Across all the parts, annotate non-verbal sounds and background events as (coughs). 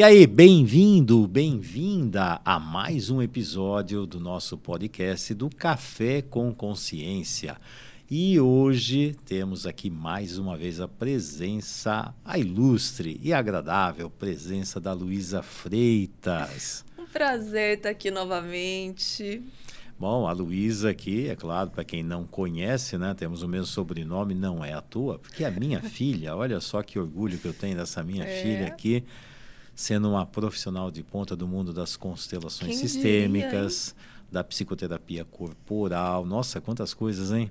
E aí, bem-vindo, bem-vinda a mais um episódio do nosso podcast do Café com Consciência. E hoje temos aqui mais uma vez a presença, a ilustre e agradável presença da Luísa Freitas. Um prazer estar aqui novamente. Bom, a Luísa aqui, é claro, para quem não conhece, né, temos o mesmo sobrenome, não é à toa, porque é minha (laughs) filha, olha só que orgulho que eu tenho dessa minha é. filha aqui sendo uma profissional de ponta do mundo das constelações Quem sistêmicas, diria, da psicoterapia corporal. Nossa, quantas coisas, hein?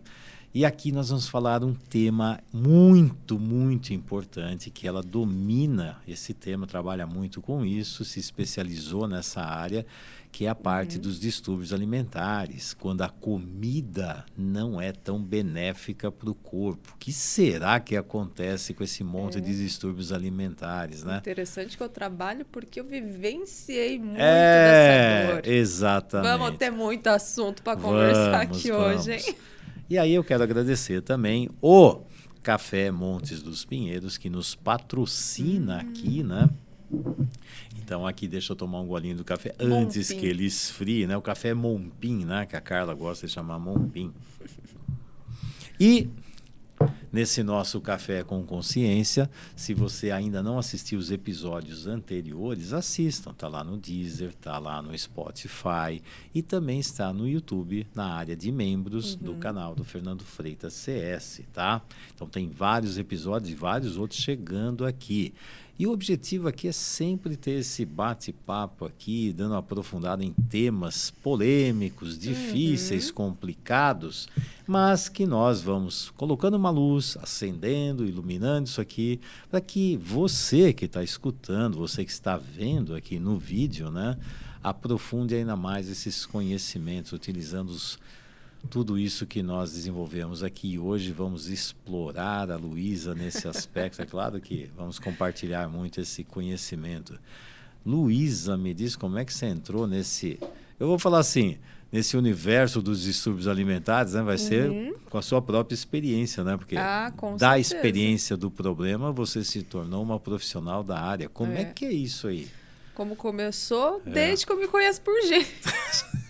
E aqui nós vamos falar um tema muito, muito importante, que ela domina esse tema, trabalha muito com isso, se especializou nessa área, que é a parte uhum. dos distúrbios alimentares, quando a comida não é tão benéfica para o corpo. O que será que acontece com esse monte é. de distúrbios alimentares, né? Interessante que eu trabalho porque eu vivenciei muito é, dessa dor. Exatamente. Vamos ter muito assunto para conversar aqui vamos. hoje, hein? E aí eu quero agradecer também o Café Montes dos Pinheiros, que nos patrocina hum. aqui, né? Então aqui deixa eu tomar um golinho do café antes que ele esfrie, né? O café é Mompim, né? Que a Carla gosta de chamar Mompim. E nesse nosso Café com Consciência. Se você ainda não assistiu os episódios anteriores, assistam. Está lá no Deezer, está lá no Spotify e também está no YouTube, na área de membros uhum. do canal do Fernando Freitas CS, tá? Então tem vários episódios e vários outros chegando aqui. E o objetivo aqui é sempre ter esse bate-papo aqui, dando uma aprofundada em temas polêmicos, difíceis, uhum. complicados, mas que nós vamos colocando uma luz, acendendo, iluminando isso aqui, para que você que está escutando, você que está vendo aqui no vídeo, né, aprofunde ainda mais esses conhecimentos, utilizando os tudo isso que nós desenvolvemos aqui hoje, vamos explorar a Luísa nesse aspecto. É claro que vamos compartilhar muito esse conhecimento. Luísa, me diz como é que você entrou nesse. Eu vou falar assim, nesse universo dos distúrbios alimentares, né? Vai uhum. ser com a sua própria experiência, né? Porque ah, da certeza. experiência do problema, você se tornou uma profissional da área. Como é, é que é isso aí? Como começou? É. Desde que eu me conheço por gente. (laughs)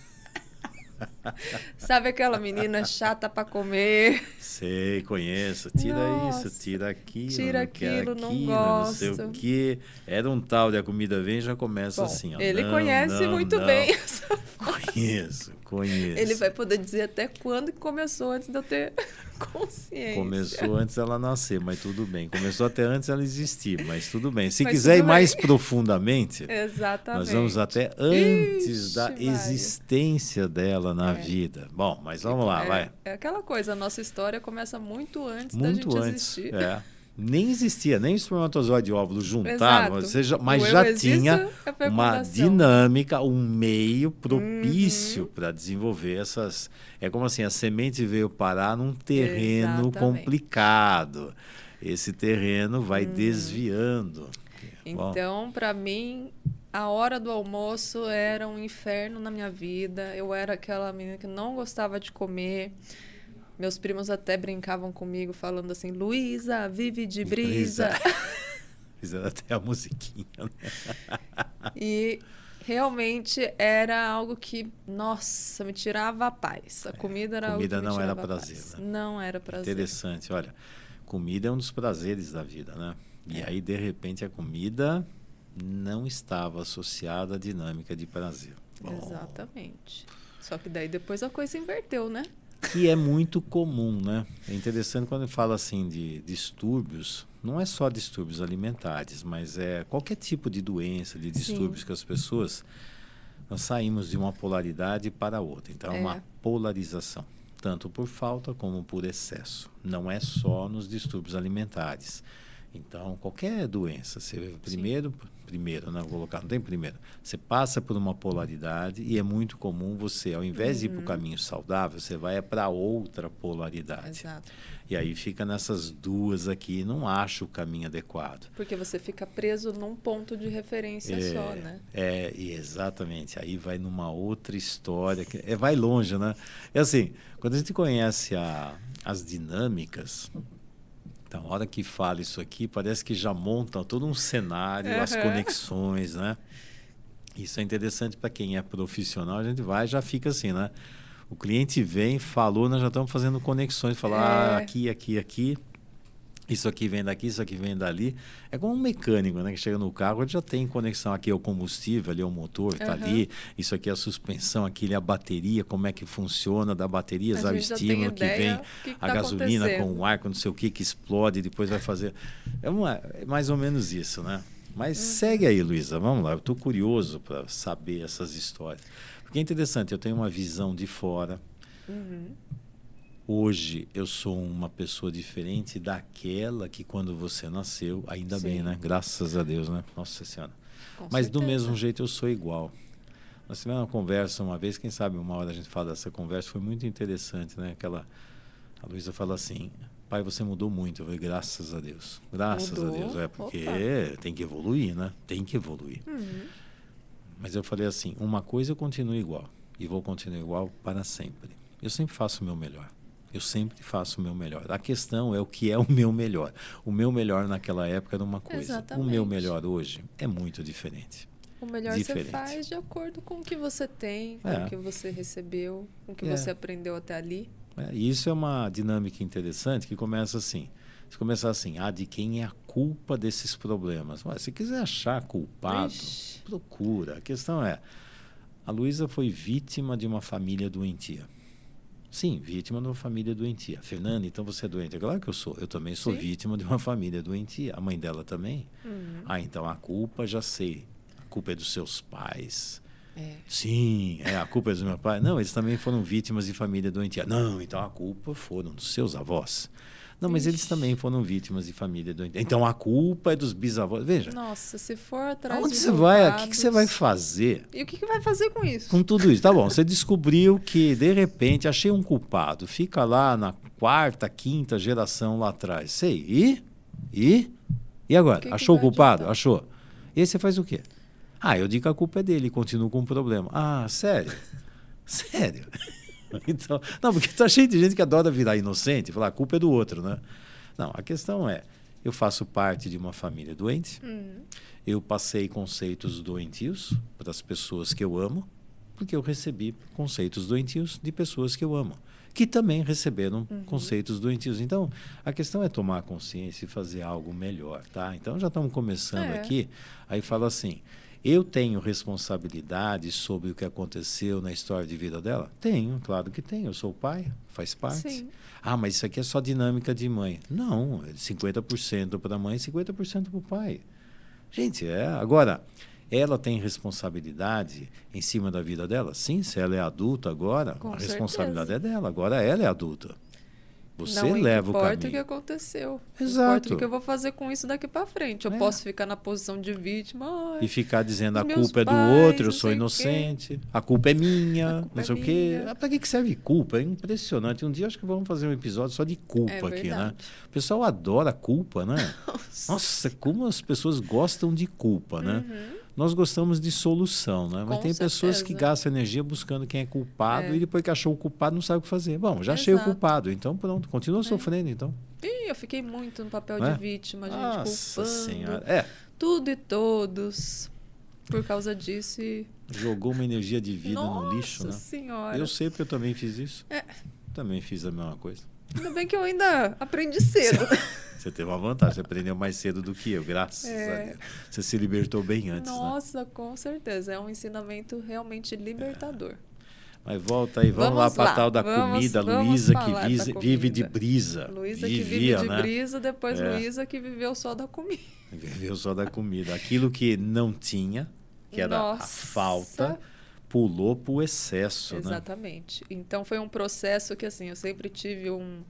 (laughs) Sabe aquela menina chata para comer? Sei, conheço. Tira Nossa, isso, tira aquilo. Tira aquilo, não, aquilo, não, sei o quê. Era um tal de a comida vem já começa Bom, assim. Ó, ele não, conhece não, muito bem essa (laughs) Conheço, conheço. Ele vai poder dizer até quando começou antes de eu ter consciência. Começou antes dela nascer, mas tudo bem. Começou até antes ela existir, mas tudo bem. Se mas quiser ir bem. mais profundamente, Exatamente. nós vamos até antes Ixi, da existência dela na é. vida. Bom, mas vamos lá, é, vai. É aquela coisa, a nossa história começa muito antes muito da gente antes, existir. É nem existia, nem espermatozoide e óvulo juntaram, mas, já, mas já tinha uma dinâmica, um meio propício uhum. para desenvolver essas. É como assim, a semente veio parar num terreno Exatamente. complicado. Esse terreno vai uhum. desviando. Então, para mim, a hora do almoço era um inferno na minha vida. Eu era aquela menina que não gostava de comer. Meus primos até brincavam comigo, falando assim: Luísa, vive de brisa. (laughs) Fizeram até a musiquinha. Né? e realmente era algo que, nossa, me tirava a paz. A comida era comida algo que não era prazer. Né? Não era prazer. Interessante. Olha, comida é um dos prazeres da vida, né? E é. aí, de repente, a comida não estava associada à dinâmica de prazer. Bom. Exatamente. Só que daí depois a coisa inverteu, né? Que é muito comum, né? É interessante quando fala assim de distúrbios, não é só distúrbios alimentares, mas é qualquer tipo de doença, de distúrbios Sim. que as pessoas nós saímos de uma polaridade para outra. Então, é uma polarização, tanto por falta como por excesso. Não é só nos distúrbios alimentares. Então, qualquer doença, você primeiro Sim primeiro, né? Vou colocar, não tem primeiro. Você passa por uma polaridade e é muito comum você, ao invés uhum. de ir para o uhum. caminho saudável, você vai para outra polaridade. Exato. E aí fica nessas duas aqui, não acha o caminho adequado. Porque você fica preso num ponto de referência é, só, né? É, exatamente. Aí vai numa outra história, que é, vai longe, né? É assim, quando a gente conhece a, as dinâmicas Então, a hora que fala isso aqui, parece que já monta todo um cenário, uhum. as conexões, né? Isso é interessante para quem é profissional, a gente vai já fica assim, né? O cliente vem, falou, nós já estamos fazendo conexões, falar é. ah, aqui, aqui, aqui. Isso aqui vem daqui, isso aqui vem dali. É como um mecânico, né? Que chega no carro, ele já tem conexão. Aqui é o combustível, ali é o motor, está uhum. ali. Isso aqui é a suspensão, aqui é a bateria, como é que funciona da bateria, o estímulo que vem, que que a tá gasolina com o ar, com não sei o que, que explode, depois vai fazer. É, uma, é mais ou menos isso, né? Mas uhum. segue aí, Luísa. Vamos lá. Eu estou curioso para saber essas histórias. Porque é interessante, eu tenho uma visão de fora. Uhum hoje eu sou uma pessoa diferente daquela que quando você nasceu, ainda Sim. bem, né? Graças a Deus, né? Nossa Senhora. Com Mas certeza. do mesmo jeito eu sou igual. Nós tivemos uma conversa uma vez, quem sabe uma hora a gente fala dessa conversa, foi muito interessante, né? Aquela a Luísa fala assim: "Pai, você mudou muito". Eu falei: "Graças a Deus". Graças mudou? a Deus, é porque Opa. tem que evoluir, né? Tem que evoluir. Uhum. Mas eu falei assim: "Uma coisa eu continuo igual e vou continuar igual para sempre. Eu sempre faço o meu melhor. Eu sempre faço o meu melhor. A questão é o que é o meu melhor. O meu melhor naquela época era uma coisa. Exatamente. O meu melhor hoje é muito diferente. O melhor diferente. você faz de acordo com o que você tem, com é. o que você recebeu, com o que é. você aprendeu até ali. É, e isso é uma dinâmica interessante que começa assim. Se começar assim, ah, de quem é a culpa desses problemas? Ué, se quiser achar culpado, Ixi. procura. A questão é, a Luísa foi vítima de uma família doentia. Sim, vítima de uma família doentia. Fernanda, então você é doente? É claro que eu sou. Eu também sou Sim. vítima de uma família doentia. A mãe dela também? Uhum. Ah, então a culpa já sei. A culpa é dos seus pais. É. Sim, é, a culpa é dos meus pais. Não, eles também foram vítimas de família doentia. Não, então a culpa foram dos seus avós. Não, mas Ixi. eles também foram vítimas de família doente. Então a culpa é dos bisavós. Veja. Nossa, se for atrás Onde você vai? O que, que, você vai fazer? E o que, que vai fazer com isso? Com tudo isso. Tá bom, você descobriu que, de repente, achei um culpado. Fica lá na quarta, quinta geração lá atrás. Sei. E? E? E agora? Que Achou o culpado? Adiantar? Achou. E aí você faz o quê? Ah, eu digo que a culpa é dele e continuo com o problema. Ah, sério? (laughs) sério? (laughs) Então, não, porque está cheio de gente que adora virar inocente e falar a culpa é do outro, né? Não, a questão é, eu faço parte de uma família doente, uhum. eu passei conceitos doentios para as pessoas que eu amo, porque eu recebi conceitos doentios de pessoas que eu amo, que também receberam uhum. conceitos doentios. Então, a questão é tomar consciência e fazer algo melhor, tá? Então, já estamos começando é. aqui, aí fala assim, eu tenho responsabilidade sobre o que aconteceu na história de vida dela? Tenho, claro que tenho. Eu sou o pai, faz parte. Sim. Ah, mas isso aqui é só dinâmica de mãe. Não, é 50% para a mãe e 50% para o pai. Gente, é. Agora, ela tem responsabilidade em cima da vida dela? Sim, se ela é adulta agora, Com a certeza. responsabilidade é dela. Agora ela é adulta. Você não leva o caminho. Não importa o que aconteceu. Exato. Importa o que eu vou fazer com isso daqui para frente. Eu é. posso ficar na posição de vítima. Ai, e ficar dizendo a culpa é do outro, eu sou inocente, a culpa é minha, culpa não sei é o quê. Ah, para que serve culpa? É impressionante. Um dia acho que vamos fazer um episódio só de culpa é aqui, né? O pessoal adora culpa, né? (laughs) Nossa. Nossa, como as pessoas gostam de culpa, né? Uhum. Nós gostamos de solução, né? Mas tem certeza. pessoas que gastam energia buscando quem é culpado é. e depois que achou o culpado não sabe o que fazer. Bom, já Exato. achei o culpado, então pronto, continua é. sofrendo então. Ih, eu fiquei muito no papel de é? vítima, gente, Nossa culpando senhora. É. tudo e todos por causa disso. E... Jogou uma energia de vida Nossa no lixo, né? Senhora. Eu sei porque eu também fiz isso. É. Também fiz a mesma coisa. Ainda bem que eu ainda aprendi cedo. Você teve uma vantagem, você aprendeu mais cedo do que eu, graças é. a Deus. Você se libertou bem antes. Né? Nossa, né? com certeza. É um ensinamento realmente libertador. É. Mas volta aí, vamos, vamos lá para a tal da vamos, comida. Luísa que vise, vive de brisa. Luísa que vive de né? brisa, depois é. Luísa que viveu só da comida. Viveu só da comida. Aquilo que não tinha, que era Nossa. a falta, pulou para o excesso. Né? Exatamente. Né? Então foi um processo que assim, eu sempre tive um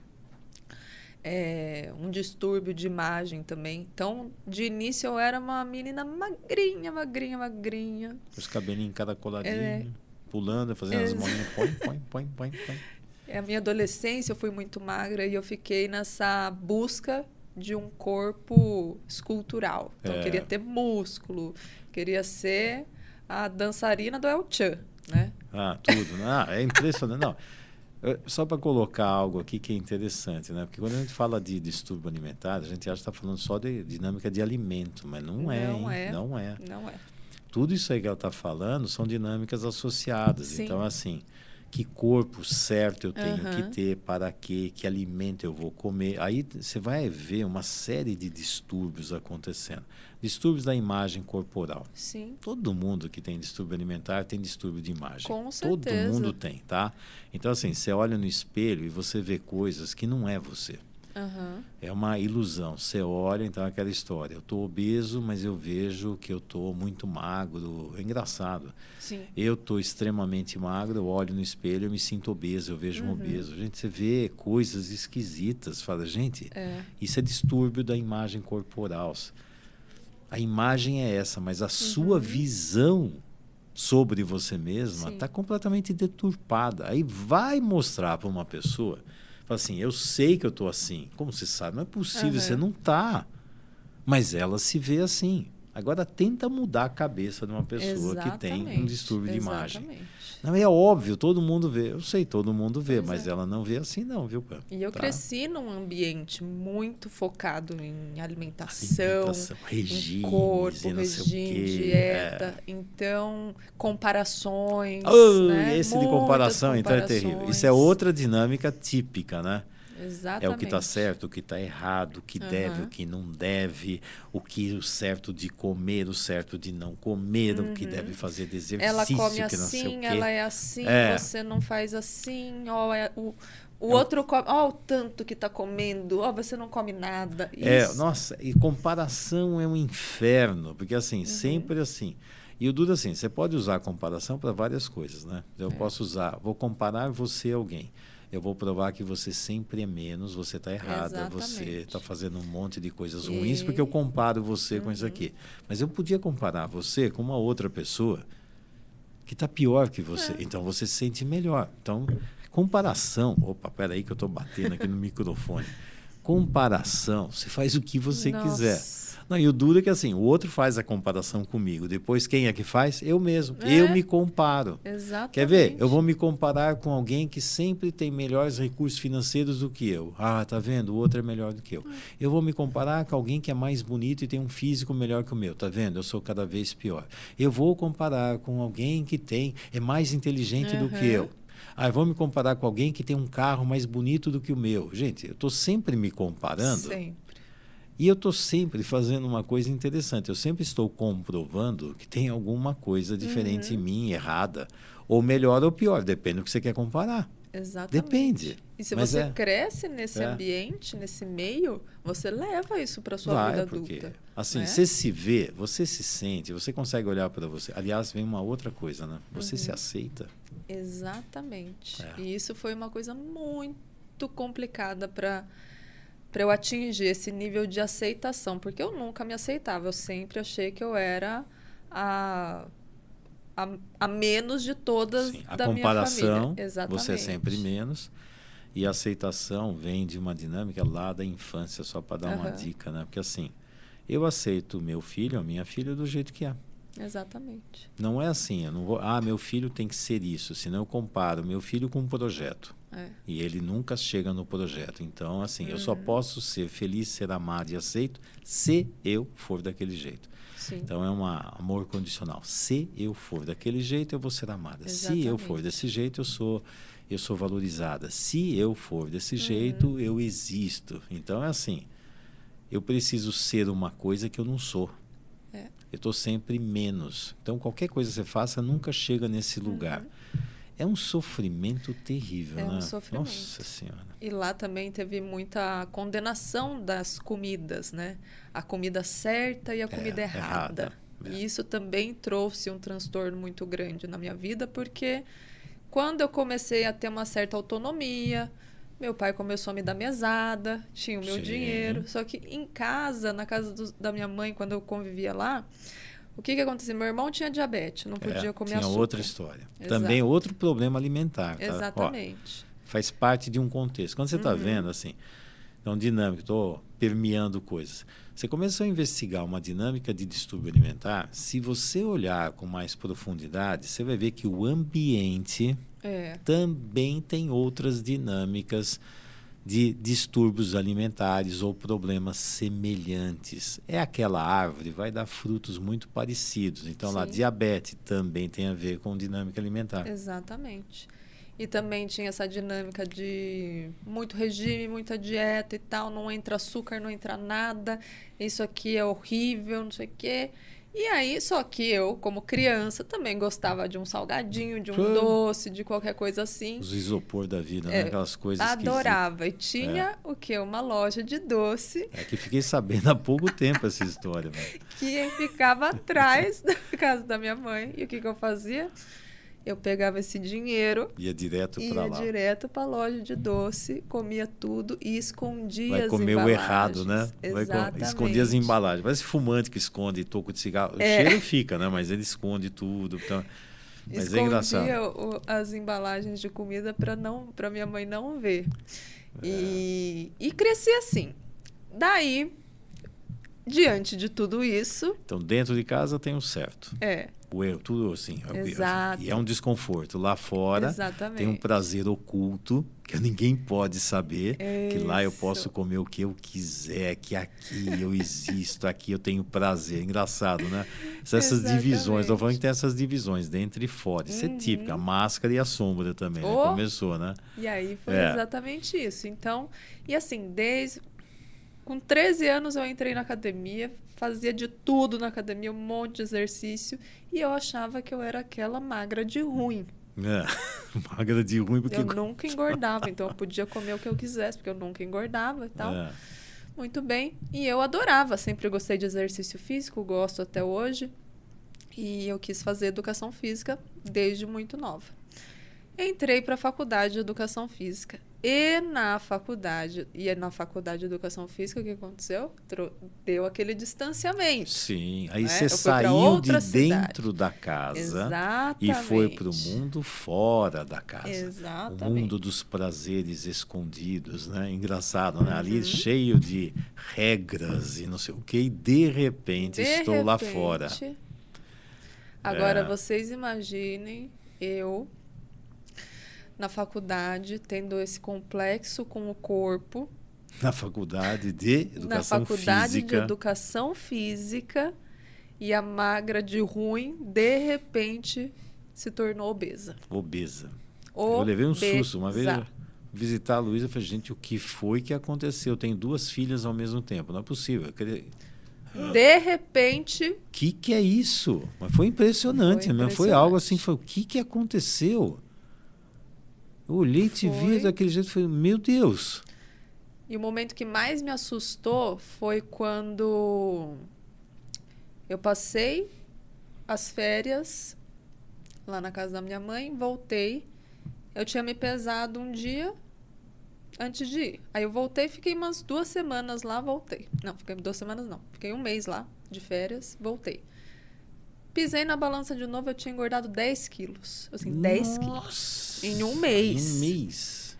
é, um distúrbio de imagem também. Então, de início eu era uma menina magrinha, magrinha, magrinha. Os cabelinhos encaracoladinhos, é, pulando, fazendo as mãozinhas, põe, põe, põe, põe, põe. É, a minha adolescência eu fui muito magra e eu fiquei nessa busca de um corpo escultural. Então, é. eu queria ter músculo, queria ser a dançarina do El Chan, né? Ah, tudo. Ah, é impressionante. Não. Só para colocar algo aqui que é interessante, né? Porque quando a gente fala de distúrbio alimentar, a gente acha que está falando só de dinâmica de alimento, mas não é, não é. Não é. Não é. Tudo isso aí que ela está falando são dinâmicas associadas. Sim. Então, assim, que corpo certo eu tenho uhum. que ter, para quê, que alimento eu vou comer. Aí você vai ver uma série de distúrbios acontecendo. Distúrbios da imagem corporal. Sim. Todo mundo que tem distúrbio alimentar tem distúrbio de imagem. Com certeza. Todo mundo tem, tá? Então, assim, você olha no espelho e você vê coisas que não é você. Uhum. É uma ilusão. Você olha, então, aquela história. Eu estou obeso, mas eu vejo que eu estou muito magro. É engraçado. Sim. Eu estou extremamente magro, eu olho no espelho, eu me sinto obeso, eu vejo uhum. um obeso. Gente, você vê coisas esquisitas. Fala, gente, é. isso é distúrbio da imagem corporal. A imagem é essa, mas a uhum. sua visão sobre você mesma está completamente deturpada. Aí vai mostrar para uma pessoa Fala assim, eu sei que eu estou assim. Como você sabe? Não é possível, uhum. você não está. Mas ela se vê assim. Agora tenta mudar a cabeça de uma pessoa Exatamente. que tem um distúrbio Exatamente. de imagem. Não é óbvio, todo mundo vê. Eu sei, todo mundo vê, pois mas é. ela não vê assim não, viu, Pam? E eu tá? cresci num ambiente muito focado em alimentação, alimentação regime, em corpo, regime, dieta. É. Então, comparações. Oh, né? Esse Muitas de comparação então é terrível. Isso é outra dinâmica típica, né? Exatamente. É o que está certo, o que está errado, o que Uhum. deve, o que não deve, o que o certo de comer, o certo de não comer, o que deve fazer de exercício, Ela come assim, ela é assim, É. você não faz assim, ó, é, o, o outro come, ó, o tanto que tá comendo, ó, você não come nada. É, Isso. nossa, e comparação é um inferno, porque Uhum. assim, sempre assim. E o duro assim, você pode usar a comparação para várias coisas, né? Eu É. posso usar, vou comparar você a alguém. Eu vou provar que você sempre é menos, você está errada, você Exatamente. está fazendo um monte de coisas E- ruins porque eu comparo você com isso aqui. Mas eu podia comparar você com uma outra pessoa que está pior que você. É. Então você se sente melhor. Então, comparação. Opa, peraí que eu estou batendo aqui no (laughs) microfone. Comparação, você faz o que você Nossa. quiser. Não, e o duro é que assim, o outro faz a comparação comigo. Depois, quem é que faz? Eu mesmo. É. Eu me comparo. Exatamente. Quer ver? Eu vou me comparar com alguém que sempre tem melhores recursos financeiros do que eu. Ah, tá vendo? O outro é melhor do que eu. Eu vou me comparar com alguém que é mais bonito e tem um físico melhor que o meu. Tá vendo? Eu sou cada vez pior. Eu vou comparar com alguém que tem é mais inteligente do que Uhum. eu. Ah, eu vou me comparar com alguém que tem um carro mais bonito do que o meu. Gente, eu estou sempre me comparando. Sempre. E eu estou sempre fazendo uma coisa interessante. Eu sempre estou comprovando que tem alguma coisa diferente Uhum. em mim, errada. Ou melhor ou pior, depende do que você quer comparar. Exatamente. Depende. E se você é. cresce nesse É. ambiente, nesse meio, você leva isso para sua Vai, vida porque, adulta. assim, né? você se vê, você se sente, você consegue olhar para você. Aliás, vem uma outra coisa, né? Você Uhum. se aceita. Exatamente. É. E isso foi uma coisa muito complicada para para eu atingir esse nível de aceitação, porque eu nunca me aceitava, eu sempre achei que eu era a a, a menos de todas Sim, a da comparação, minha família. Exatamente. você é sempre menos. E a aceitação vem de uma dinâmica lá da infância, só para dar uma Aham. dica, né? Porque assim, eu aceito meu filho, a minha filha, do jeito que é. Exatamente. Não é assim, eu não vou, ah, meu filho tem que ser isso, senão eu comparo meu filho com um projeto. É. E ele nunca chega no projeto. Então, assim, eu só Uhum. posso ser feliz, ser amado e aceito se eu for daquele jeito. Sim. Então, é um amor condicional. Se eu for daquele jeito, eu vou ser amada. Se eu for Exatamente. desse jeito, eu sou eu sou valorizada. Se eu for desse Uhum. jeito, eu existo. Então, é assim, eu preciso ser uma coisa que eu não sou. É. Eu estou sempre menos. Então, qualquer coisa que você faça nunca chega nesse lugar. É um sofrimento terrível. É um né? sofrimento. Nossa Senhora. E lá também teve muita condenação das comidas, né? A comida certa e a comida errada. errada. É. E isso também trouxe um transtorno muito grande na minha vida, porque quando eu comecei a ter uma certa autonomia, meu pai começou a me dar mesada, tinha o meu Sim. dinheiro. Só que em casa, na casa do- da minha mãe, quando eu convivia lá, o que que acontecia? Meu irmão tinha diabetes, não podia É, comer tinha açúcar. outra história. Exato. Também outro problema alimentar. Tá? Ó, Exatamente. faz parte de um contexto. Quando você está Uhum. vendo assim, então dinâmico, tô, permeando coisas. Você começou a investigar uma dinâmica de distúrbio alimentar, se você olhar com mais profundidade, você vai ver que o ambiente É. também tem outras dinâmicas de distúrbios alimentares ou problemas semelhantes. É aquela árvore, vai dar frutos muito parecidos. Então, lá, Sim. diabetes também tem a ver com dinâmica alimentar. Exatamente. E também tinha essa dinâmica de muito regime, muita dieta e tal, não entra açúcar, não entra nada, isso aqui é horrível, não sei o quê. E aí, só que eu, como criança, também gostava de um salgadinho, de um Claro. doce, de qualquer coisa assim. Os isopor da vida, né? É, aquelas coisas Adorava. E tinha o quê? Uma loja de doce. É que fiquei sabendo há pouco tempo essa história. velho. (laughs) que ficava atrás (laughs) da casa da minha mãe. E o que, que eu fazia? Eu pegava esse dinheiro Ia direto para Ia lá. direto para a loja de doce, comia tudo e escondia Vai as comer o embalagens. errado, né? Vai Exatamente. esconder as embalagens. Parece fumante que esconde toco de cigarro. O É. cheiro fica, né? Mas ele esconde tudo. Então... Mas é Escondia engraçado. o- as embalagens de comida para não, para minha mãe não ver. E, e cresci assim. Daí, diante de tudo isso, Então, dentro de casa tem um certo. é, O erro, tudo assim. é o- Exato. E é um desconforto. Lá fora exatamente. tem um prazer oculto que (laughs) ninguém pode saber. Que lá eu Isso. posso comer o que eu quiser, que aqui eu existo, aqui eu tenho prazer. Engraçado, né? Essas Exatamente. divisões, estou falando que tem essas divisões dentro e fora. Isso é típico, a máscara e a sombra também. né? Uhum. Oh. Começou, né? E aí foi É. exatamente isso. Então, e assim, desde. Com 13 anos eu entrei na academia, fazia de tudo na academia, um monte de exercício, e eu achava que eu era aquela magra de ruim. É. (laughs) Magra de ruim, porque. Eu nunca engordava, então eu podia comer o que eu quisesse, porque eu nunca engordava e tal. É. Muito bem. E eu adorava, sempre gostei de exercício físico, gosto até hoje. E eu quis fazer educação física desde muito nova. Entrei para a faculdade de educação física. E na faculdade, e na faculdade de educação física, o que aconteceu? Deu aquele distanciamento. Sim, aí Né? você saiu de cidade. dentro da casa Exatamente. e foi para o mundo fora da casa. O Exatamente. mundo dos prazeres escondidos, né? Engraçado, né? Uhum. Ali cheio de regras e não sei o que, e de repente De estou lá fora. repente, Agora É. vocês imaginem eu na faculdade tendo esse complexo com o corpo, Na faculdade de educação na faculdade física. de educação física e a magra de ruim de repente se tornou obesa. Obesa. Eu levei um Obesa. susto. Uma vez eu visitar a Luísa, eu falei, gente, o que foi que aconteceu? Eu tenho duas filhas ao mesmo tempo. Não é possível. Queria... De repente, O que, que é isso? Mas foi impressionante, Foi mesmo. Foi impressionante. algo assim, foi o que, que aconteceu? Eu olhei e te vi daquele jeito e falei, meu Deus. E o momento que mais me assustou foi quando eu passei as férias lá na casa da minha mãe, voltei. Eu tinha me pesado um dia antes de ir. Aí eu voltei, fiquei umas duas semanas lá, voltei. Não, fiquei duas semanas não. Fiquei um mês lá de férias, voltei. Pisei na balança de novo, eu tinha engordado 10 quilos. Assim, 10 quilos. Nossa. Em um mês. Em um mês.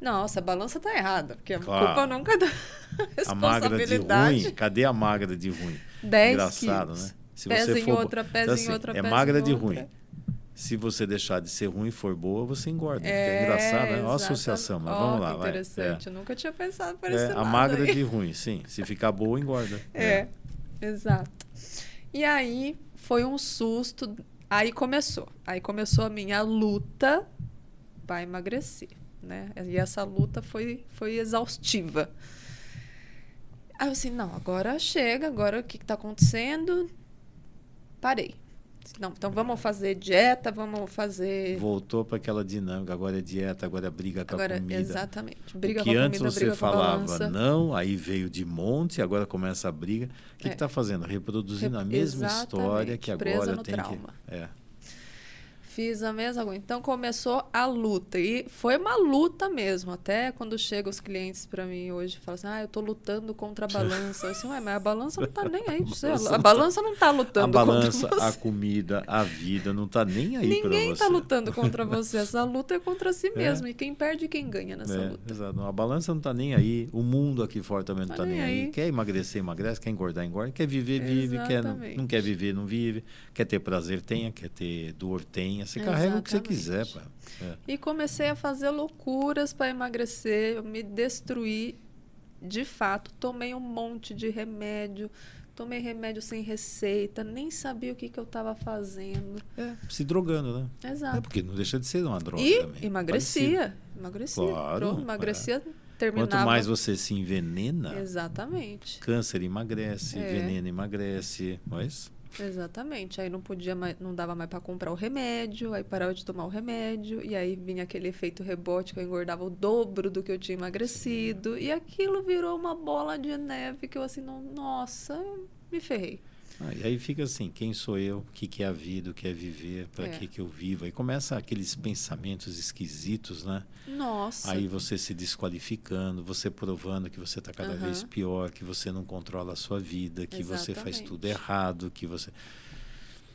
Nossa, a balança tá errada. Porque a Claro. culpa nunca é da (laughs) A magra de responsabilidade. ruim, cadê a magra de ruim? 10 Engraçado, quilos. né? Se pesa você em for- outra, pesa Então, em assim, outra, é magra em de outra. ruim. Se você deixar de ser ruim e for boa, você engorda. É, É, engraçado, né? Olha a associação, mas Ó, vamos lá. interessante. Eu nunca tinha pensado por É, esse é, a magra aí. de ruim, sim. Se ficar boa, engorda. É, exato. E aí foi um susto. Aí começou. Aí começou a minha luta para emagrecer, né? E essa luta foi, foi exaustiva. Aí eu assim, não, agora chega, agora o que está acontecendo? Parei. Não, então vamos fazer dieta, vamos fazer. Voltou para aquela dinâmica. Agora é dieta, agora é briga com Agora, a comida. exatamente. Briga o com que a antes comida, você com a falava não, aí veio de monte, agora começa a briga. O que É. está fazendo? Reproduzindo a Rep- mesma história exatamente, que presa agora tem trauma. que. É. Fiz a mesma coisa. Então começou a luta. E foi uma luta mesmo. Até quando chegam os clientes para mim hoje falam assim: ah, eu tô lutando contra a balança. Eu assim, ué, mas a balança não tá nem aí você. (laughs) A balança não tá lutando a balança, contra você. A comida, a vida não tá nem aí Ninguém tá lutando contra você. Essa luta é contra si (laughs) é. mesmo. E quem perde quem ganha nessa é, luta. Exato. A balança não tá nem aí. O mundo aqui fora também não tá, tá nem aí. aí. Quer emagrecer, emagrece. Quer engordar, engorda. Quer viver, vive. Quer, não, não quer viver, não vive. Quer ter prazer, tenha. Quer ter dor, tenha. Você Exatamente. carrega o que você quiser, pá. É. E comecei a fazer loucuras para emagrecer, me destruir. De fato, tomei um monte de remédio, tomei remédio sem receita, nem sabia o que, que eu estava fazendo. É, se drogando, né? Exato. É porque não deixa de ser uma droga e também. emagrecia. Parecido. Emagrecia. Claro. Pronto, emagrecia. É. Terminava... Quanto mais você se envenena, Exatamente. câncer emagrece, é. veneno emagrece, mas Exatamente. Aí não podia mais, não dava mais para comprar o remédio, aí parava de tomar o remédio, e aí vinha aquele efeito rebote que eu engordava o dobro do que eu tinha emagrecido, e aquilo virou uma bola de neve que eu assim, não, nossa, me ferrei. E aí fica assim, quem sou eu? O que, que é a vida? O que é viver? Para é. que, que eu vivo? Aí começa aqueles pensamentos esquisitos, né? Nossa. Aí você se desqualificando, você provando que você está cada uhum. vez pior, que você não controla a sua vida, que Exatamente. você faz tudo errado, que você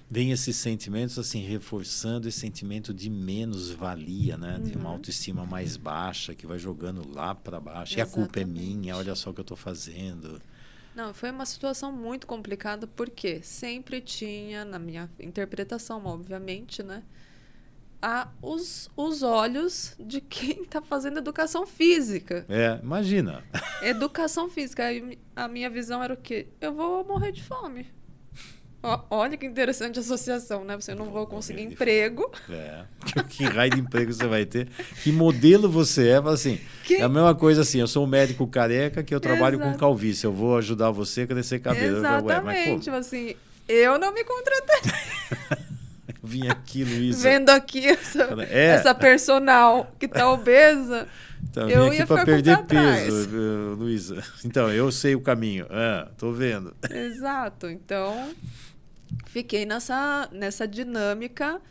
vem esses sentimentos assim reforçando esse sentimento de menos valia, né? Uhum. De uma uhum. autoestima mais baixa que vai jogando lá para baixo. Exatamente. E a culpa é minha, olha só o que eu estou fazendo. Não, foi uma situação muito complicada porque sempre tinha, na minha interpretação, obviamente, né? A, os, os olhos de quem está fazendo educação física. É, imagina. Educação física. A minha visão era o quê? Eu vou morrer de fome. Olha que interessante a associação, né? Você não vai conseguir emprego. É. (laughs) Que, raio de emprego você vai ter? Que modelo você é? Assim, que... É a mesma coisa assim, eu sou um médico careca que eu trabalho Exato. com calvície. Eu vou ajudar você a crescer cabelo. Exatamente. Tipo assim, eu não me contratei. (laughs) Vim aqui, Luísa. Vendo aqui essa, é. essa personal que tá obesa. (laughs) Então, eu vim aqui para perder peso, Luísa. Então, eu sei o caminho. Ah, tô vendo. Exato. Então, fiquei nessa, nessa dinâmica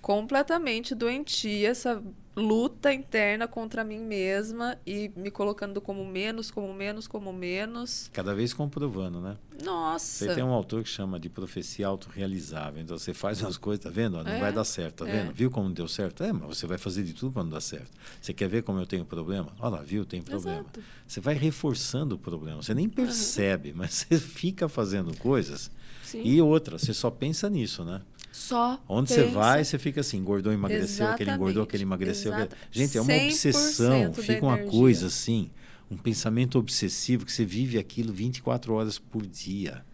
completamente doentia, essa luta interna contra mim mesma e me colocando como menos, como menos, como menos. Cada vez comprovando, né? Nossa. Você tem um autor que chama de profecia autorrealizável. Então você faz umas coisas, tá vendo? Não é, vai dar certo, tá é. vendo? Viu como não deu certo? É, mas você vai fazer de tudo para não dar certo. Você quer ver como eu tenho problema? Olha lá, viu? Tem problema. Exato. Você vai reforçando o problema. Você nem percebe, uhum. mas você fica fazendo coisas. Sim. E outra, você só pensa nisso, né? Só. Onde pensa... você vai, você fica assim, engordou, emagreceu, Exatamente. aquele engordou, aquele emagreceu. Aquele... Gente, é uma obsessão, fica uma coisa assim, um pensamento obsessivo que você vive aquilo 24 horas por dia.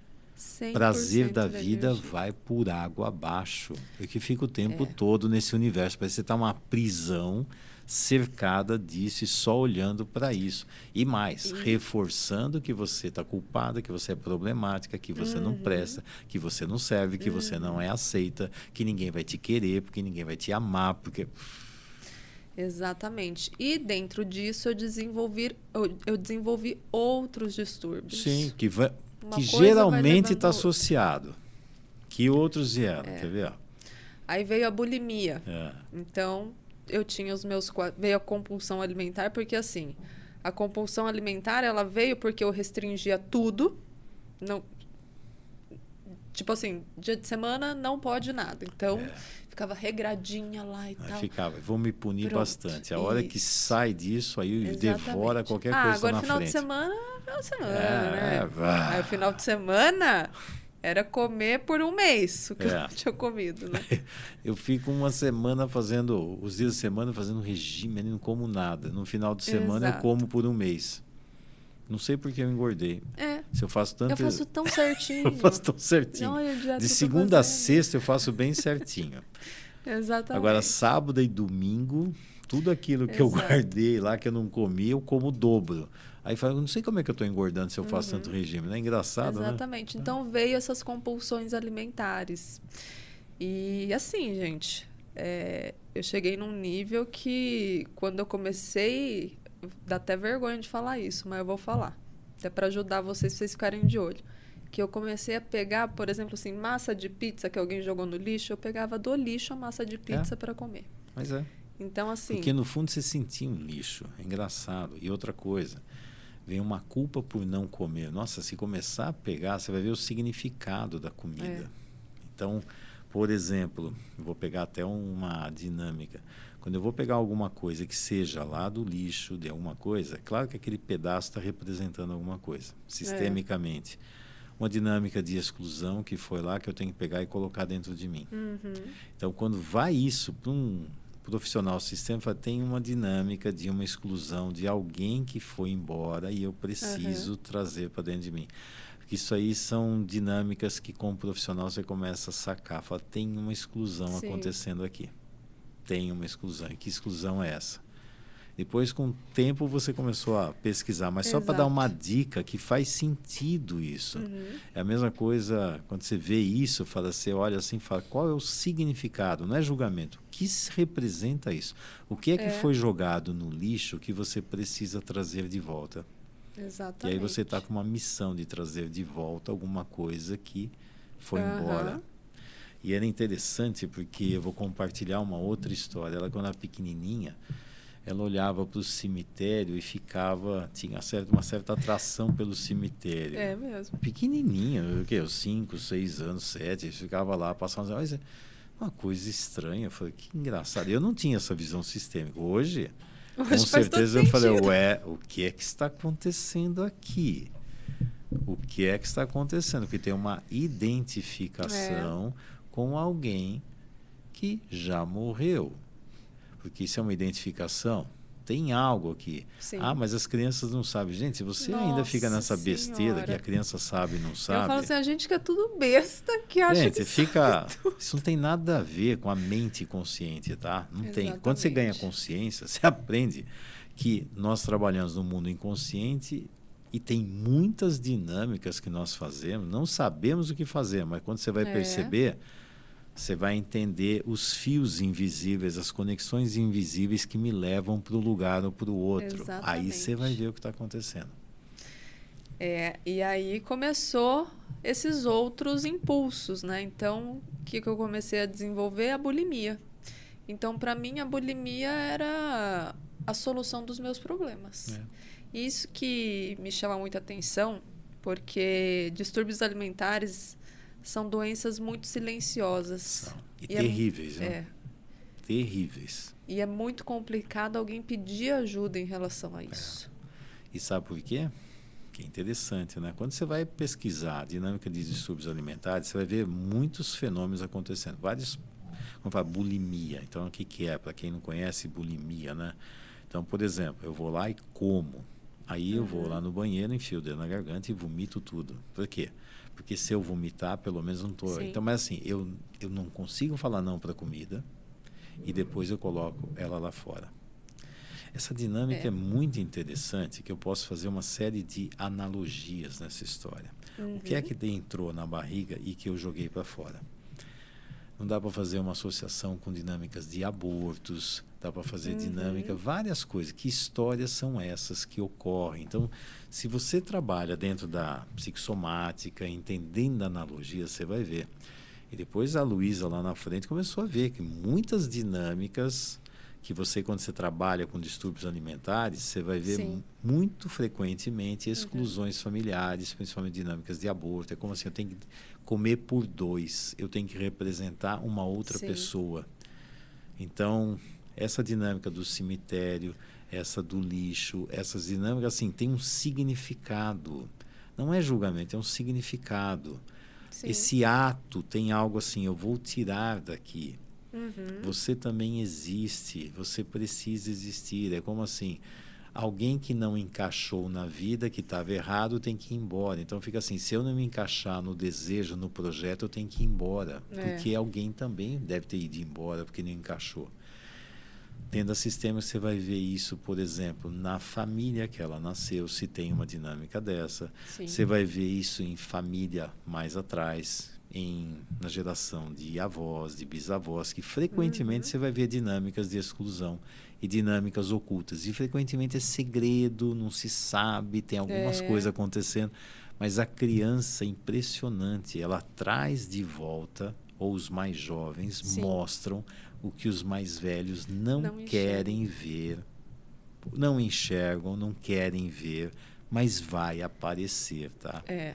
Prazer da vida energia. vai por água abaixo. Porque fica o tempo é. todo nesse universo. Parece que você está uma prisão cercada disso e só olhando para isso. E mais, reforçando que você está culpada, que você é problemática, que você uhum. não presta, que você não serve, que uhum. você não é aceita, que ninguém vai te querer, porque ninguém vai te amar, porque. Exatamente. E dentro disso eu desenvolvi, eu, eu desenvolvi outros distúrbios. Sim, que, vai, que geralmente está associado. Que outros vieram, é. quer ver? Aí veio a bulimia. É. Então, eu tinha os meus veio a compulsão alimentar porque assim a compulsão alimentar ela veio porque eu restringia tudo não tipo assim dia de semana não pode nada então é. ficava regradinha lá e aí tal ficava vou me punir Pronto, bastante a hora que sai disso aí Exatamente. devora qualquer ah, coisa agora na final frente. de semana final de semana é, né? É, aí o final de semana era comer por um mês o que é. eu (laughs) tinha comido, né? eu fico uma semana fazendo, os dias de semana fazendo regime, não como nada. No final de semana Exato. eu como por um mês. Não sei porque eu engordei. É. Se eu faço tanto. Eu faço tão (laughs) certinho. eu faço tão certinho. Não, de segunda a sexta eu faço bem certinho. Exatamente. Agora, sábado e domingo, tudo aquilo que Exato. eu guardei lá, que eu não comi, eu como o dobro. Aí fala, não sei como é que eu estou engordando se eu faço uhum. tanto regime, né? Engraçado, né? Exatamente. Né? Então veio essas compulsões alimentares. E assim, gente, é, eu cheguei num nível que quando eu comecei, dá até vergonha de falar isso, mas eu vou falar. Até para ajudar vocês, vocês ficarem de olho. que eu comecei a pegar, por exemplo, assim, massa de pizza que alguém jogou no lixo, eu pegava do lixo a massa de pizza é. para comer. Mas é. Então, assim. Porque no fundo você sentia um lixo. É engraçado. E outra coisa, vem uma culpa por não comer. Nossa, se começar a pegar, você vai ver o significado da comida. É. Então, por exemplo, vou pegar até uma dinâmica. Quando eu vou pegar alguma coisa que seja lá do lixo, de alguma coisa, é claro que aquele pedaço está representando alguma coisa, sistemicamente. É. Uma dinâmica de exclusão que foi lá que eu tenho que pegar e colocar dentro de mim. Uhum. Então, quando vai isso para um profissional sistema, tem uma dinâmica de uma exclusão de alguém que foi embora e eu preciso uhum. trazer para dentro de mim. Isso aí são dinâmicas que, como profissional, você começa a sacar. Fala, tem uma exclusão Sim. acontecendo aqui tem uma exclusão. E que exclusão é essa? Depois, com o tempo, você começou a pesquisar, mas Exato. só para dar uma dica que faz sentido isso. Uhum. É a mesma coisa quando você vê isso, fala, você olha assim, fala, qual é o significado? Não é julgamento. O que representa isso? O que é que é. foi jogado no lixo que você precisa trazer de volta? Exatamente. E aí você está com uma missão de trazer de volta alguma coisa que foi uhum. embora e era interessante porque eu vou compartilhar uma outra história. Ela, quando era pequenininha, ela olhava para o cemitério e ficava, tinha certa, uma certa atração pelo cemitério. É mesmo. Pequenininha, o quê? Cinco, seis anos, sete, ficava lá, passando. Mas é uma coisa estranha. Eu falei, que engraçado. Eu não tinha essa visão sistêmica. Hoje, Hoje com certeza, eu falei, ué, o que é que está acontecendo aqui? O que é que está acontecendo? Porque tem uma identificação. É com alguém que já morreu. Porque isso é uma identificação. Tem algo aqui. Sim. Ah, mas as crianças não sabem. Gente, se você Nossa ainda fica nessa besteira senhora. que a criança sabe e não sabe. Eu falo assim, a gente que é tudo besta, que acha gente, que fica. (laughs) Isso não tem nada a ver com a mente consciente, tá? Não Exatamente. tem. Quando você ganha consciência, (laughs) você aprende que nós trabalhamos no mundo inconsciente e tem muitas dinâmicas que nós fazemos, não sabemos o que fazer, mas quando você vai é. perceber, você vai entender os fios invisíveis, as conexões invisíveis que me levam para o lugar ou para o outro. Exatamente. Aí você vai ver o que está acontecendo. É, e aí começou esses outros impulsos, né? Então, o que, que eu comecei a desenvolver? A bulimia. Então, para mim, a bulimia era a solução dos meus problemas. É. Isso que me chama muita atenção, porque distúrbios alimentares são doenças muito silenciosas. E, e é terríveis, é, né? É. Terríveis. E é muito complicado alguém pedir ajuda em relação a isso. É. E sabe por quê? Que é interessante, né? Quando você vai pesquisar a dinâmica de distúrbios alimentares, você vai ver muitos fenômenos acontecendo. Vários, como fala, bulimia. Então, o que, que é? Para quem não conhece, bulimia, né? Então, por exemplo, eu vou lá e como. Aí eu vou lá no banheiro, enfio o dedo na garganta e vomito tudo. Por quê? Porque se eu vomitar, pelo menos não estou. Então, mas assim, eu, eu não consigo falar não para a comida e depois eu coloco ela lá fora. Essa dinâmica é. é. muito interessante, que eu posso fazer uma série de analogias nessa história. Uhum. O que é que entrou na barriga e que eu joguei para fora? Não dá para fazer uma associação com dinâmicas de abortos, dá para fazer uhum. dinâmica, várias coisas. Que histórias são essas que ocorrem? Então, se você trabalha dentro da psicossomática, entendendo a analogia, você vai ver. E depois a Luísa lá na frente começou a ver que muitas dinâmicas que você, quando você trabalha com distúrbios alimentares, você vai ver Sim. muito frequentemente exclusões uhum. familiares, principalmente dinâmicas de aborto. É como assim, eu tenho que comer por dois, eu tenho que representar uma outra Sim. pessoa. Então, essa dinâmica do cemitério, essa do lixo, essas dinâmicas, assim, tem um significado. Não é julgamento, é um significado. Sim. Esse ato tem algo assim, eu vou tirar daqui. Uhum. Você também existe, você precisa existir. É como assim, alguém que não encaixou na vida, que estava errado, tem que ir embora. Então fica assim, se eu não me encaixar no desejo, no projeto, eu tenho que ir embora. É. Porque alguém também deve ter ido embora porque não encaixou. Tendo a sistema, você vai ver isso, por exemplo, na família que ela nasceu, se tem uma dinâmica dessa. Sim. Você vai ver isso em família mais atrás, em, na geração de avós, de bisavós, que frequentemente uhum. você vai ver dinâmicas de exclusão e dinâmicas ocultas. E frequentemente é segredo, não se sabe, tem algumas é. coisas acontecendo, Mas a criança é impressionante, ela traz de volta, ou os mais jovens Sim. mostram o que os mais velhos não, Não querem ver, não enxergam, não querem ver, mas vai aparecer, tá? É.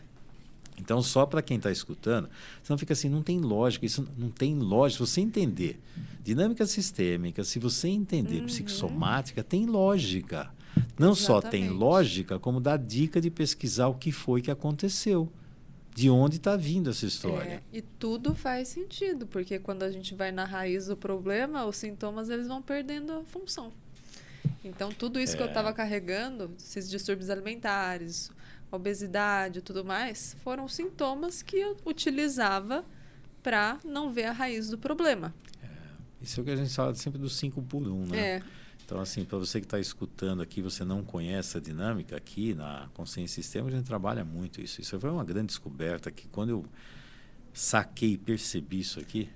Então, só para quem está escutando, você não fica assim, não tem lógica, isso não tem lógica. Se você entender dinâmica sistêmica, se você entender Uhum. psicossomática, tem lógica. Não só tem Exatamente. lógica, como dá dica de pesquisar o que foi que aconteceu. De onde está vindo essa história. É, e tudo faz sentido, porque quando a gente vai na raiz do problema, os sintomas eles vão perdendo a função. Então, tudo isso que eu É. estava carregando, esses distúrbios alimentares, obesidade e tudo mais, foram sintomas que eu utilizava para não ver a raiz do problema. Isso é o que a gente fala sempre do 5 por 1, um, né? É, Então, assim, para você que está escutando aqui, você não conhece a dinâmica aqui na Consciência Sistema, a gente trabalha muito isso. Isso foi uma grande descoberta que quando eu saquei e percebi isso aqui,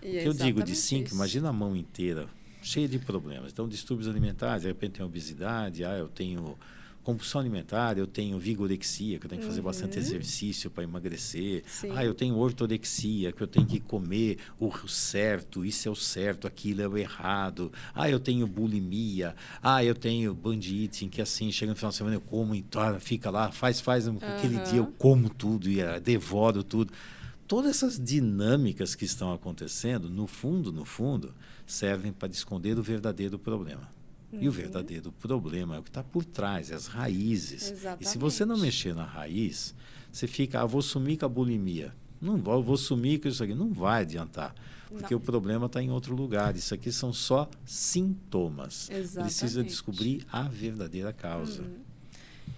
e que é eu digo de 5, isso. imagina a mão inteira cheia de problemas. Então, distúrbios alimentares, de repente tem obesidade, ah, eu tenho compulsão alimentar, eu tenho vigorexia, que eu tenho que fazer bastante Uhum. exercício para emagrecer. Sim. Ah, eu tenho ortorexia, que eu tenho que comer o certo, isso é o certo, aquilo é o errado. Ah, eu tenho bulimia. Ah, eu tenho bandite, que assim, chega no final de semana eu como, então, fica lá, faz, faz. Aquele Aham. dia eu como tudo e ah, devoro tudo. Todas essas dinâmicas que estão acontecendo, no fundo, no fundo, servem para esconder o verdadeiro problema. E o Uhum. verdadeiro problema é o que está por trás, é as raízes. E se você não Exatamente. mexer na raiz, você fica, ah, vou sumir com a bulimia. Não vou, vou sumir com isso aqui. Não vai adiantar. Porque Não. o problema está em outro lugar. Isso aqui são só sintomas. Precisa Exatamente. descobrir a verdadeira causa. Uhum.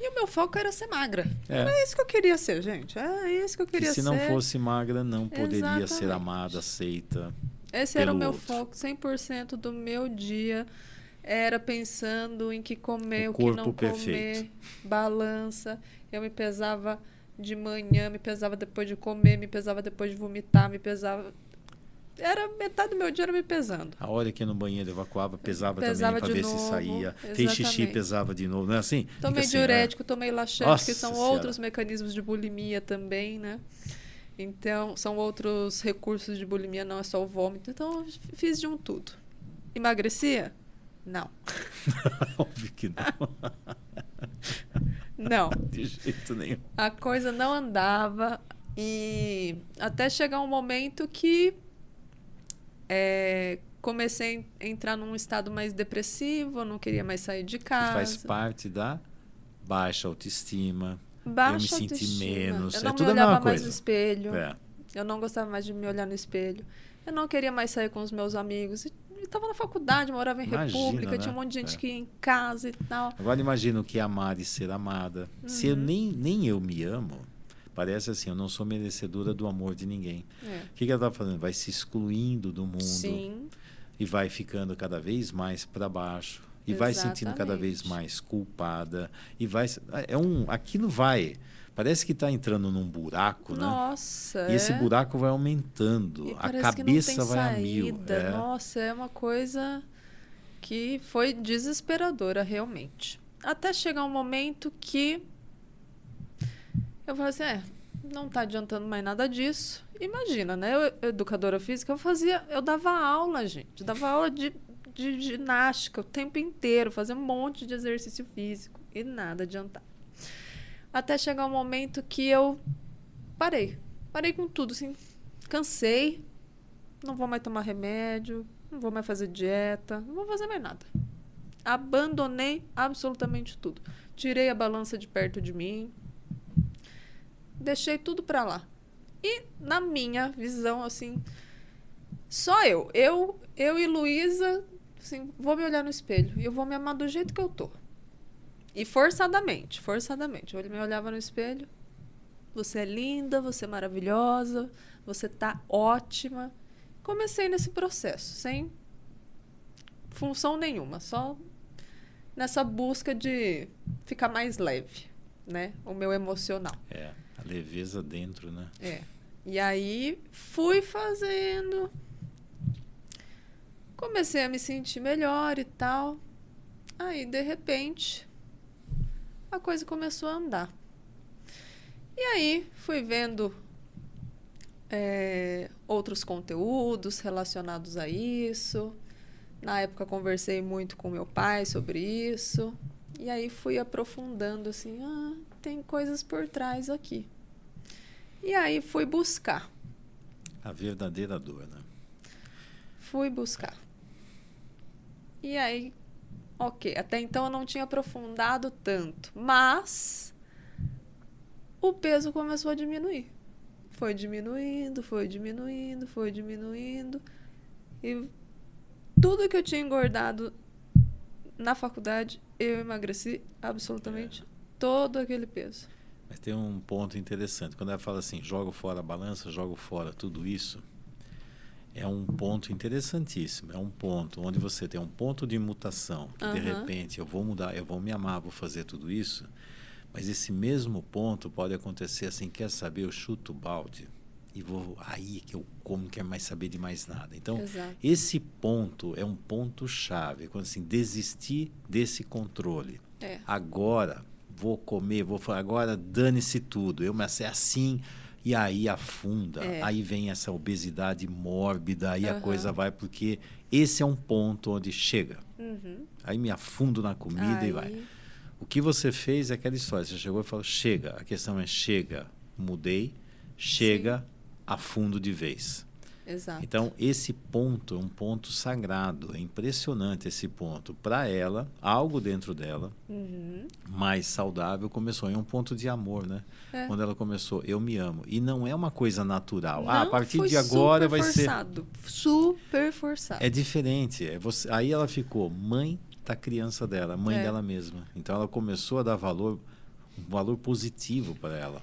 E o meu foco era ser magra. É. Era isso que eu queria ser, gente. Era isso que eu Que queria se ser. não fosse magra, não poderia ser Exatamente. amada, aceita. Esse era o meu outro. foco, 100% do meu dia era pensando em que comer, O o, que não corpo comer, perfeito. balança. Eu me pesava de manhã, me pesava depois de comer, me pesava depois de vomitar, me pesava. Era metade do meu dia era me pesando. A hora que ia no banheiro evacuava, pesava, Pesava também para ver se novo, saía. Fez xixi, exatamente. pesava de novo. Não é assim? Tomei assim, né? diurético, tomei laxante, que Nossa são Senhora. outros mecanismos de bulimia também, né? Então, são outros recursos de bulimia, não é só o vômito. Então, fiz de um tudo. Emagrecia? Não. (laughs) Óbvio que não. (laughs) Não. De jeito nenhum. A coisa não andava e até chegar um momento que é, comecei a entrar num estado mais depressivo, não queria mais sair de Que casa. faz parte da baixa autoestima. Baixa eu me senti autoestima. menos. Eu É não tudo me olhava mais no espelho. É. Eu não gostava mais de me olhar no espelho. Eu não queria mais sair com os meus amigos. E estava na faculdade, morava em Imagina, República, né? tinha um monte de gente É. que ia em casa e tal. Agora imagina o que é amar e ser amada. Se eu Uhum. nem, nem eu me amo, parece assim, eu não sou merecedora do amor de ninguém. É. O que, que ela está fazendo? Vai se excluindo do mundo Sim, e vai ficando cada vez mais para baixo. E vai sentindo cada vez Exatamente. mais culpada. E vai. É um, aquilo vai. Parece que está entrando num buraco, né? nossa. E esse é. buraco vai aumentando. E A cabeça vai a mil. saída. É. Nossa, é uma coisa que foi desesperadora, realmente. Até chegar um momento que eu falei assim, é, não tá adiantando mais nada disso. Imagina, né? Eu, educadora física, eu fazia, eu dava aula, gente. Eu dava aula de, de ginástica o tempo inteiro, fazia um monte de exercício físico e nada adiantava. Até chegar um momento que eu parei. Parei com tudo, assim. Cansei. Não vou mais tomar remédio. Não vou mais fazer dieta. Não vou fazer mais nada. Abandonei absolutamente tudo. Tirei a balança de perto de mim. Deixei tudo pra lá. E na minha visão, assim, só eu. Eu, eu e Luísa, assim, vou me olhar no espelho e eu vou me amar do jeito que eu tô. E forçadamente, forçadamente. Eu me olhava no espelho. Você é linda, você é maravilhosa, você tá ótima. Comecei nesse processo, sem função nenhuma, só nessa busca de ficar mais leve, né? O meu emocional. É, a leveza dentro, né? É. E aí fui fazendo. Comecei a me sentir melhor e tal. Aí, de repente, a coisa começou a andar. aí fui vendo é, outros conteúdos relacionados a isso. Na época conversei muito com meu pai sobre isso. E aí fui aprofundando assim, ah, tem coisas por trás aqui. E aí fui buscar. A verdadeira dor, né? Fui buscar. E aí, ok, até então eu não tinha aprofundado tanto, mas o peso começou a diminuir. Foi diminuindo, foi diminuindo, foi diminuindo. E tudo que eu tinha engordado na faculdade, eu emagreci absolutamente é. todo aquele peso. Mas tem um ponto interessante. Quando ela fala assim, jogo fora a balança, jogo fora tudo isso, é um ponto interessantíssimo. É um ponto onde você tem um ponto de mutação, que uhum. de repente eu vou mudar, eu vou me amar, vou fazer tudo isso. Mas esse mesmo ponto pode acontecer assim, quer saber, eu chuto o balde e vou aí que eu como não quero mais saber de mais nada. Então, Exato. esse ponto é um ponto chave, quando assim desistir desse controle. É. Agora vou comer, vou agora dane-se tudo. Eu me assim e aí afunda, é. aí vem essa obesidade mórbida, aí uhum. a coisa vai porque esse é um ponto onde chega. Uhum. Aí me afundo na comida aí... e vai. O que você fez é aquela história. Você chegou e falou: chega. A questão é: chega, mudei, chega, Sim. a fundo de vez. Exato. Então, esse ponto é um ponto sagrado. É impressionante esse ponto. Para ela, algo dentro dela, uhum. mais saudável, começou em um ponto de amor, né? É. Quando ela começou, eu me amo. E não é uma coisa natural. Não, ah, a partir de agora vai forçado. ser. Super forçado. É diferente. É você... Aí ela ficou mãe da criança dela, mãe é. dela mesma. Então ela começou a dar valor, um valor positivo para ela.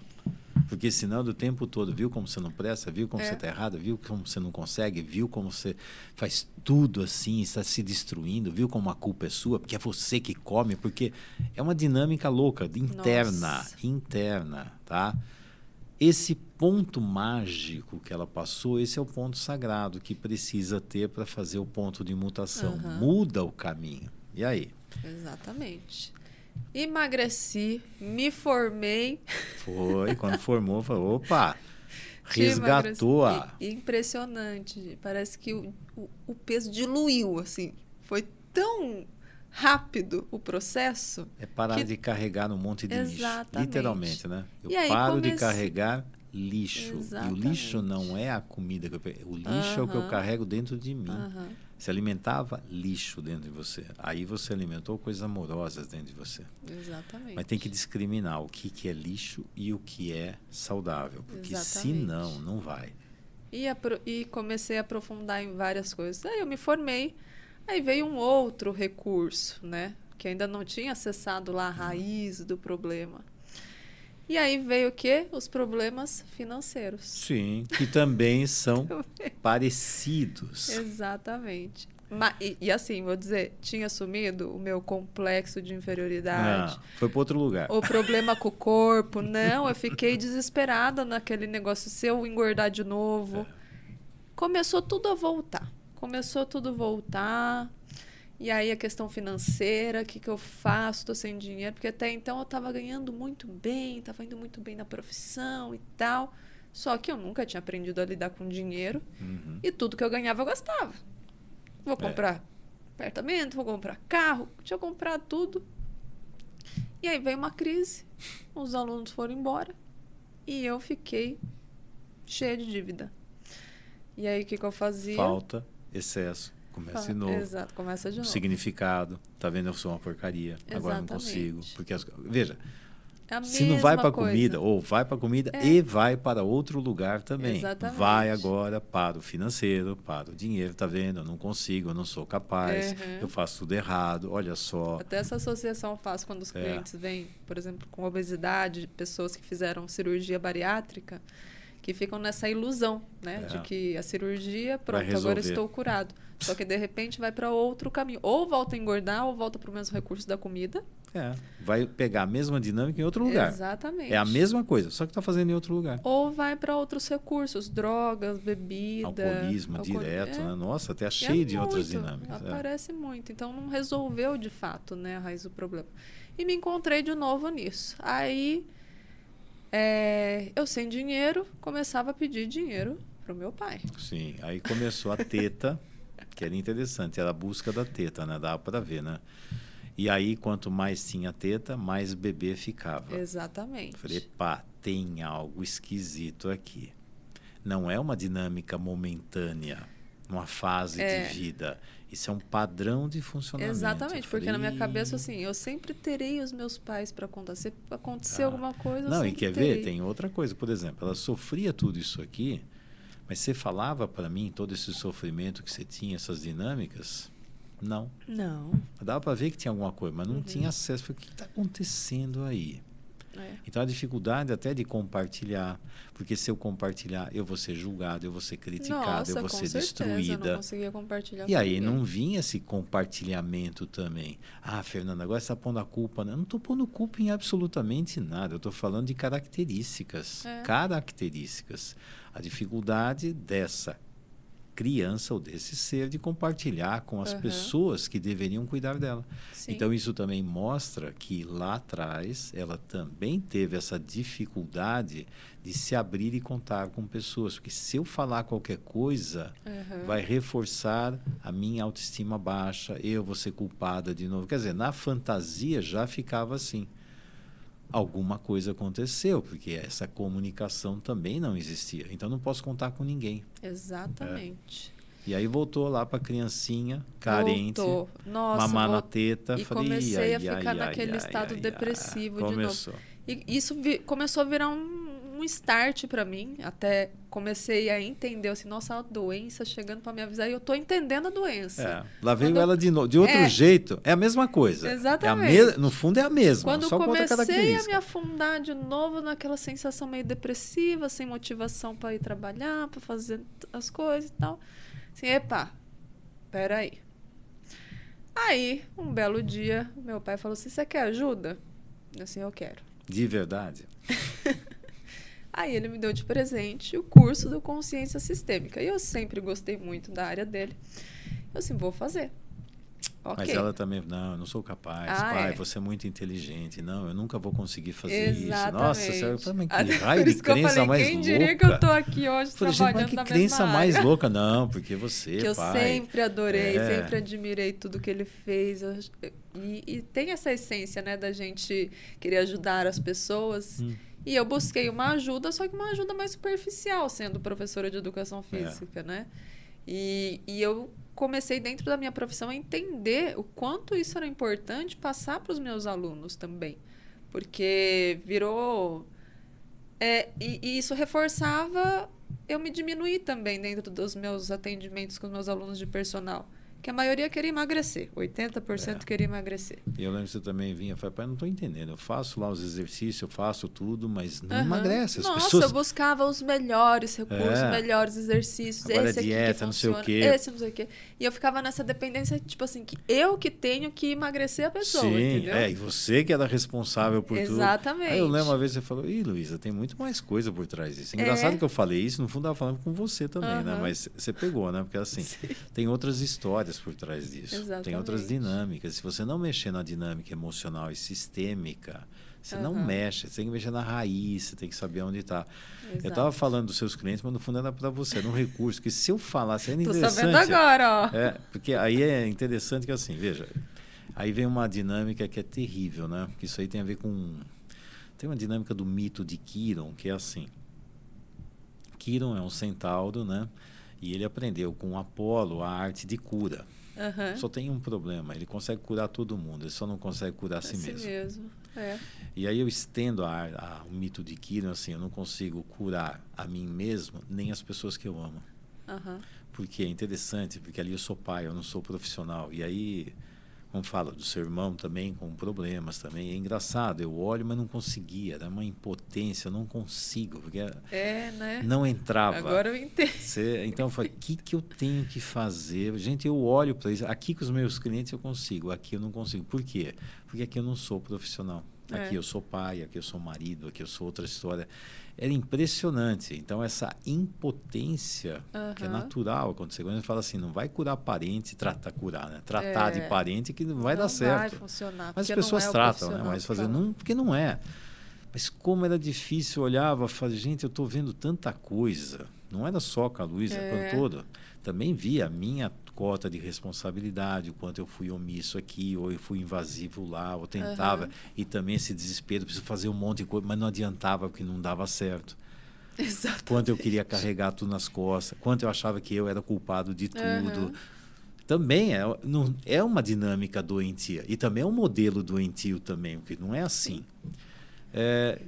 Porque senão, do tempo todo, viu como você não presta, viu como é. você está errado, viu como você não consegue, viu como você faz tudo assim, está se destruindo, viu como a culpa é sua, porque é você que come, porque é uma dinâmica louca, interna, Nossa. interna, tá? Esse ponto mágico que ela passou, esse é o ponto sagrado que precisa ter para fazer o ponto de mutação. Uhum. Muda o caminho. E aí? Exatamente. Emagreci, me formei. Foi, quando formou, falou, opa, (laughs) resgatou a... Impressionante. Parece que o, o, o, peso diluiu, assim. Foi tão rápido o processo. É parar que... de carregar um monte de Exatamente. lixo. Literalmente, né? Eu paro comece... de carregar lixo. Exatamente. E o lixo não é a comida que eu O lixo é o que eu carrego dentro de mim. Você alimentava lixo dentro de você. Aí você alimentou coisas amorosas dentro de você. Exatamente. Mas tem que discriminar o que, que é lixo e o que é saudável. Porque Exatamente. senão, não vai. E, e comecei a aprofundar em várias coisas. Aí eu me formei. Aí veio um outro recurso, né? Que ainda não tinha acessado lá a raiz do problema. E aí veio o quê? Os problemas financeiros. Sim, que também (laughs) são parecidos. Exatamente. Mas, e, e, assim, vou dizer, tinha assumido o meu complexo de inferioridade. Não, foi para outro lugar. O problema com o (laughs) corpo. Não, eu fiquei desesperada naquele negócio. Se eu engordar de novo. É. Começou tudo a voltar. Começou tudo a voltar. E aí a questão financeira, o que, que eu faço? Estou sem dinheiro, porque até então eu estava ganhando muito bem, estava indo muito bem na profissão e tal. Só que eu nunca tinha aprendido a lidar com dinheiro uhum. e tudo que eu ganhava eu gastava. Vou é. comprar é. apartamento, vou comprar carro, tinha comprado tudo. E aí veio uma crise, os alunos foram embora e eu fiquei cheia de dívida. E aí o que, que eu fazia? Falta, excesso Começa de novo. Exato, começa de novo. Significado. Tá vendo? Eu sou uma porcaria. Exatamente. Agora não consigo. Porque as, veja, é se não vai para comida, ou vai para comida é. e vai para outro lugar também. Exatamente. Vai agora para o financeiro, para o dinheiro, tá vendo? Eu não consigo, eu não sou capaz, uhum. eu faço tudo errado, olha só. Até essa associação eu faço quando os é. clientes vêm, por exemplo, com obesidade, pessoas que fizeram cirurgia bariátrica, que ficam nessa ilusão, né? É. De que a cirurgia, pronto, agora estou curado. Só que de repente vai para outro caminho. Ou volta a engordar, ou volta para o mesmo recurso da comida. É, vai pegar a mesma dinâmica em outro lugar. Exatamente. É a mesma coisa, só que está fazendo em outro lugar. Ou vai para outros recursos, drogas, bebida. Alcoolismo alcool... direto, é. né? Nossa, até cheio é de muito, outras dinâmicas. É. Aparece é. muito. Então não resolveu de fato né, a raiz do problema. E me encontrei de novo nisso. Aí é, eu sem dinheiro, começava a pedir dinheiro para o meu pai. Sim, aí começou a teta, que era interessante, era a busca da teta, né? Dava para ver, né? E aí, quanto mais tinha teta, mais bebê ficava. Exatamente. Falei, pá, tem algo esquisito aqui. Não é uma dinâmica momentânea, uma fase é. de vida. Isso é um padrão de funcionamento. Exatamente, porque na minha cabeça, assim, eu sempre terei os meus pais para contar. Se acontecer ah. alguma coisa. Não, e quer terei. ver? Tem outra coisa. Por exemplo, ela sofria tudo isso aqui, mas você falava para mim todo esse sofrimento que você tinha, essas dinâmicas. Não. Não. Dava para ver que tinha alguma coisa, mas não uhum. tinha acesso. Falei, o que está acontecendo aí? É. Então a dificuldade até de compartilhar, porque se eu compartilhar, eu vou ser julgado, eu vou ser criticado, Nossa, eu vou ser certeza, destruída. Não conseguia compartilhar. E aí ninguém. não vinha esse compartilhamento também. Ah, Fernanda, agora você está pondo a culpa. Né? Eu não estou pondo culpa em absolutamente nada. Eu estou falando de características. É. Características. A dificuldade dessa criança ou desse ser de compartilhar com as uhum. pessoas que deveriam cuidar dela. Sim. Então isso também mostra que lá atrás ela também teve essa dificuldade de se abrir e contar com pessoas, porque se eu falar qualquer coisa, uhum. vai reforçar a minha autoestima baixa, eu vou ser culpada de novo. Quer dizer, na fantasia já ficava assim alguma coisa aconteceu, porque essa comunicação também não existia. Então não posso contar com ninguém. Exatamente. É. E aí voltou lá para criancinha, carente, voltou. Nossa, mamar na teta. E falei, comecei ai, a ficar ai, naquele ai, estado depressivo de novo. E isso começou a virar um um start para mim. Até comecei a entender assim, nossa, a doença chegando para me avisar e eu tô entendendo a doença. É, lá veio Quando ela de novo, de outro é, jeito. É a mesma coisa. Exatamente. É me... No fundo é a mesma. Quando só comecei a me afundar de novo naquela sensação meio depressiva, sem motivação para ir trabalhar, para fazer as coisas e tal. Assim, epa, peraí. Aí, um belo dia, meu pai falou assim: Você quer ajuda? Assim, eu quero. De verdade? (laughs) Aí ele me deu de presente o curso do Consciência Sistêmica. E eu sempre gostei muito da área dele. Eu assim, vou fazer. Okay. Mas ela também, não, eu não sou capaz, ah, pai, é. você é muito inteligente, não, eu nunca vou conseguir fazer Exatamente. isso. Nossa, você, que raio de crença falei, mais quem louca. Quem diria que eu tô aqui hoje falei, trabalhando gente, mas que crença mais louca, não, porque você, Que eu pai, sempre adorei, é. sempre admirei tudo que ele fez. E, e, tem essa essência, né, da gente querer ajudar as pessoas. Hum. E eu busquei uma ajuda, só que uma ajuda mais superficial, sendo professora de educação é. física, é. né? E, e eu comecei dentro da minha profissão a entender o quanto isso era importante passar para os meus alunos também. Porque virou. É, e, e, isso reforçava eu me diminuir também dentro dos meus atendimentos com os meus alunos de personal que a maioria queria emagrecer, 80% é. queria emagrecer. E eu lembro que você também vinha e falava, pai, não estou entendendo, eu faço lá os exercícios, eu faço tudo, mas não uhum. emagrece. As Nossa, pessoas... eu buscava os melhores recursos, é. melhores exercícios, Agora esse é dieta, aqui que não sei o quê. esse não sei o quê. E eu ficava nessa dependência, tipo assim, que eu que tenho que emagrecer a pessoa, Sim, entendeu? é, e você que era responsável por Exatamente. tudo. Exatamente. Aí eu lembro uma vez você falou, ih, Luísa, tem muito mais coisa por trás disso. Engraçado é. que eu falei isso, no fundo eu estava falando com você também, uhum. né? Mas você pegou, né? Porque assim, (laughs) Sim. tem outras histórias por trás disso. Exatamente. Tem outras dinâmicas. Se você não mexer na dinâmica emocional e sistêmica, você uhum. não mexe. Você tem que mexer na raiz, você tem que saber onde está. Eu estava falando dos seus clientes, mas no fundo era para você, era um recurso. Que se eu falasse, é interessante. Estou sabendo agora, ó. É, porque aí é interessante que assim, veja, aí vem uma dinâmica que é terrível, né? Porque isso aí tem a ver com. Tem uma dinâmica do mito de Kiron, que é assim. Kiron é um centauro, né? E ele aprendeu com Apolo a arte de cura. Uhum. Só tem um problema, ele consegue curar todo mundo, ele só não consegue curar a si, si mesmo. mesmo. É. E aí eu estendo a, a, o mito de Kiran assim, eu não consigo curar a mim mesmo, nem as pessoas que eu amo. Uhum. Porque é interessante, porque ali eu sou pai, eu não sou profissional. E aí como fala do seu irmão também com problemas também. É engraçado, eu olho, mas não conseguia, era uma impotência, eu não consigo, porque é, né? não entrava. Agora eu entendo. Você, então eu falei, o que, que eu tenho que fazer? Gente, eu olho para isso. Aqui com os meus clientes eu consigo, aqui eu não consigo. Por quê? Porque aqui eu não sou profissional. Aqui é. eu sou pai, aqui eu sou marido, aqui eu sou outra história era impressionante. Então, essa impotência, uhum. que é natural acontecer, quando a gente fala assim, não vai curar parente, tratar curar, né? Tratar é. de parente que não vai não dar certo. Vai funcionar, Mas as pessoas é tratam, né? Mas fazer não, porque não é. Mas como era difícil, eu olhava, falava, gente, eu estou vendo tanta coisa. Não era só com a Luísa, é. com toda. Também via a minha cota de responsabilidade, o quanto eu fui omisso aqui, ou eu fui invasivo lá, ou tentava. Uhum. E também esse desespero, preciso fazer um monte de coisa, mas não adiantava porque não dava certo. Exatamente. Quanto eu queria carregar tudo nas costas, quanto eu achava que eu era culpado de tudo. Uhum. Também é, não, é uma dinâmica doentia. E também é um modelo doentio também, porque não é assim. É,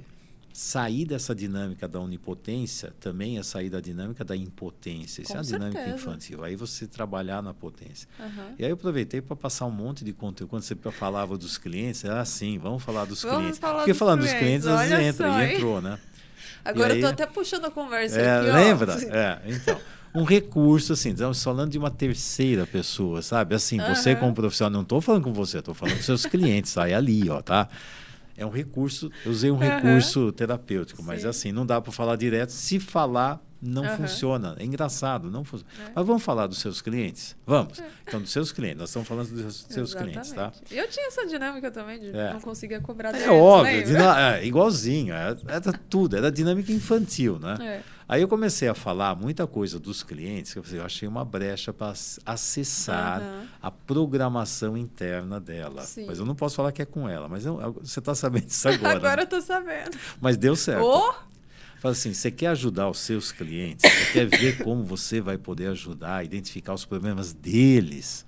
sair dessa dinâmica da onipotência também é sair da dinâmica da impotência. Isso Com é uma certeza. dinâmica infantil. Aí você trabalhar na potência. Uhum. E aí eu aproveitei para passar um monte de conteúdo. Quando você falava dos clientes, ah, sim, vamos falar dos vamos clientes. Falar Porque dos falando clientes, dos clientes, às vezes entra, e entrou, né? (laughs) Agora aí, eu tô até puxando a conversa é, aqui, Lembra? É, então. um recurso, assim, estamos falando de uma terceira pessoa, sabe? Assim, uhum. você como profissional, não estou falando com você, estou falando com seus clientes, sai ali, ó, tá? É um recurso, eu usei um uhum. recurso terapêutico, mas Sim. assim, não dá para falar direto. Se falar, não uhum. funciona. É engraçado, não funciona. É. Mas vamos falar dos seus clientes? Vamos. É. Então, dos seus clientes. Nós estamos falando dos seus clientes, tá? Eu tinha essa dinâmica também de é. não conseguir cobrar É óbvio, é, igualzinho. Era, é, era tudo, era dinâmica infantil, né? É. Aí eu comecei a falar muita coisa dos clientes, que eu achei uma brecha para acessar uhum. a programação interna dela. Sim. Mas eu não posso falar que é com ela, mas eu, você está sabendo disso (laughs) agora. agora né? eu estou sabendo. Mas deu certo. Oh! Fala assim, você quer ajudar os seus clientes, você quer ver como você vai poder ajudar, identificar os problemas deles.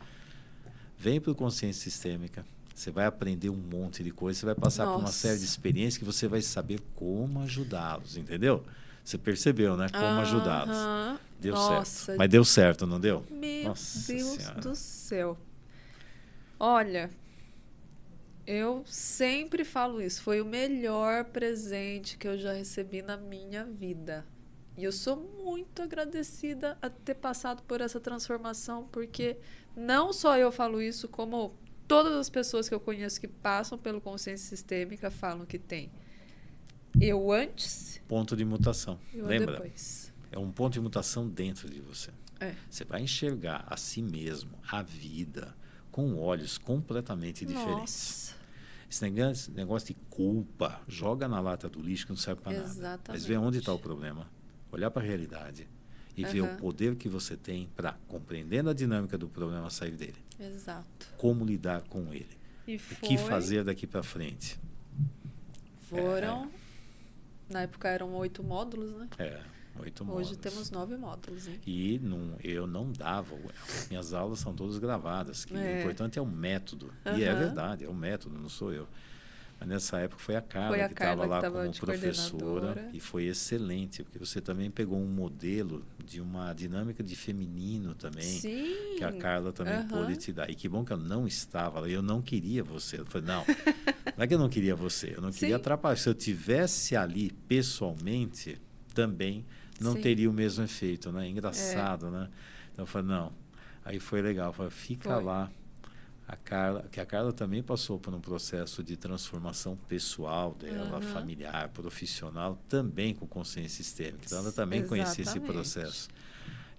Vem para o Consciência Sistêmica. Você vai aprender um monte de coisa, você vai passar Nossa. por uma série de experiências que você vai saber como ajudá-los, entendeu? Você percebeu, né? Como uh ajudá-los. Deu Nossa. certo. Mas deu certo, não deu? Meu Nossa Deus senhora. do céu. Olha, eu sempre falo isso. Foi o melhor presente que eu já recebi na minha vida. E eu sou muito agradecida a ter passado por essa transformação, porque não só eu falo isso, como todas as pessoas que eu conheço que passam pelo consciência sistêmica falam que tem. Eu antes. Ponto de mutação. Lembra? Depois. É um ponto de mutação dentro de você. É. Você vai enxergar a si mesmo, a vida, com olhos completamente diferentes. Nossa. Esse negócio, negócio de culpa, joga na lata do lixo que não serve para nada. Mas vê onde está o problema. Olhar para a realidade e uhum. ver o poder que você tem para, compreendendo a dinâmica do problema, sair dele. Exato. Como lidar com ele. E foi... O que fazer daqui para frente. Foram é, na época eram oito módulos, né? É, oito módulos. Hoje temos nove módulos. Hein? E não, eu não dava. Minhas aulas são todas gravadas. Que é. O importante é o método. Uhum. E é verdade, é o método, não sou eu. Mas nessa época foi a Carla foi a que estava lá como professora e foi excelente, porque você também pegou um modelo de uma dinâmica de feminino também, Sim. que a Carla também uhum. pôde te dar. E que bom que eu não estava lá, eu não queria você. Eu falei, não, não é que eu não queria você, eu não queria Sim. atrapalhar. Se eu tivesse ali pessoalmente, também não Sim. teria o mesmo efeito, né? Engraçado, é. né? Então eu falei, não. Aí foi legal, eu falei, fica foi. lá a Carla, que a Carla também passou por um processo de transformação pessoal dela, uhum. familiar, profissional, também com consciência sistêmica. Então ela também Exatamente. conhecia esse processo.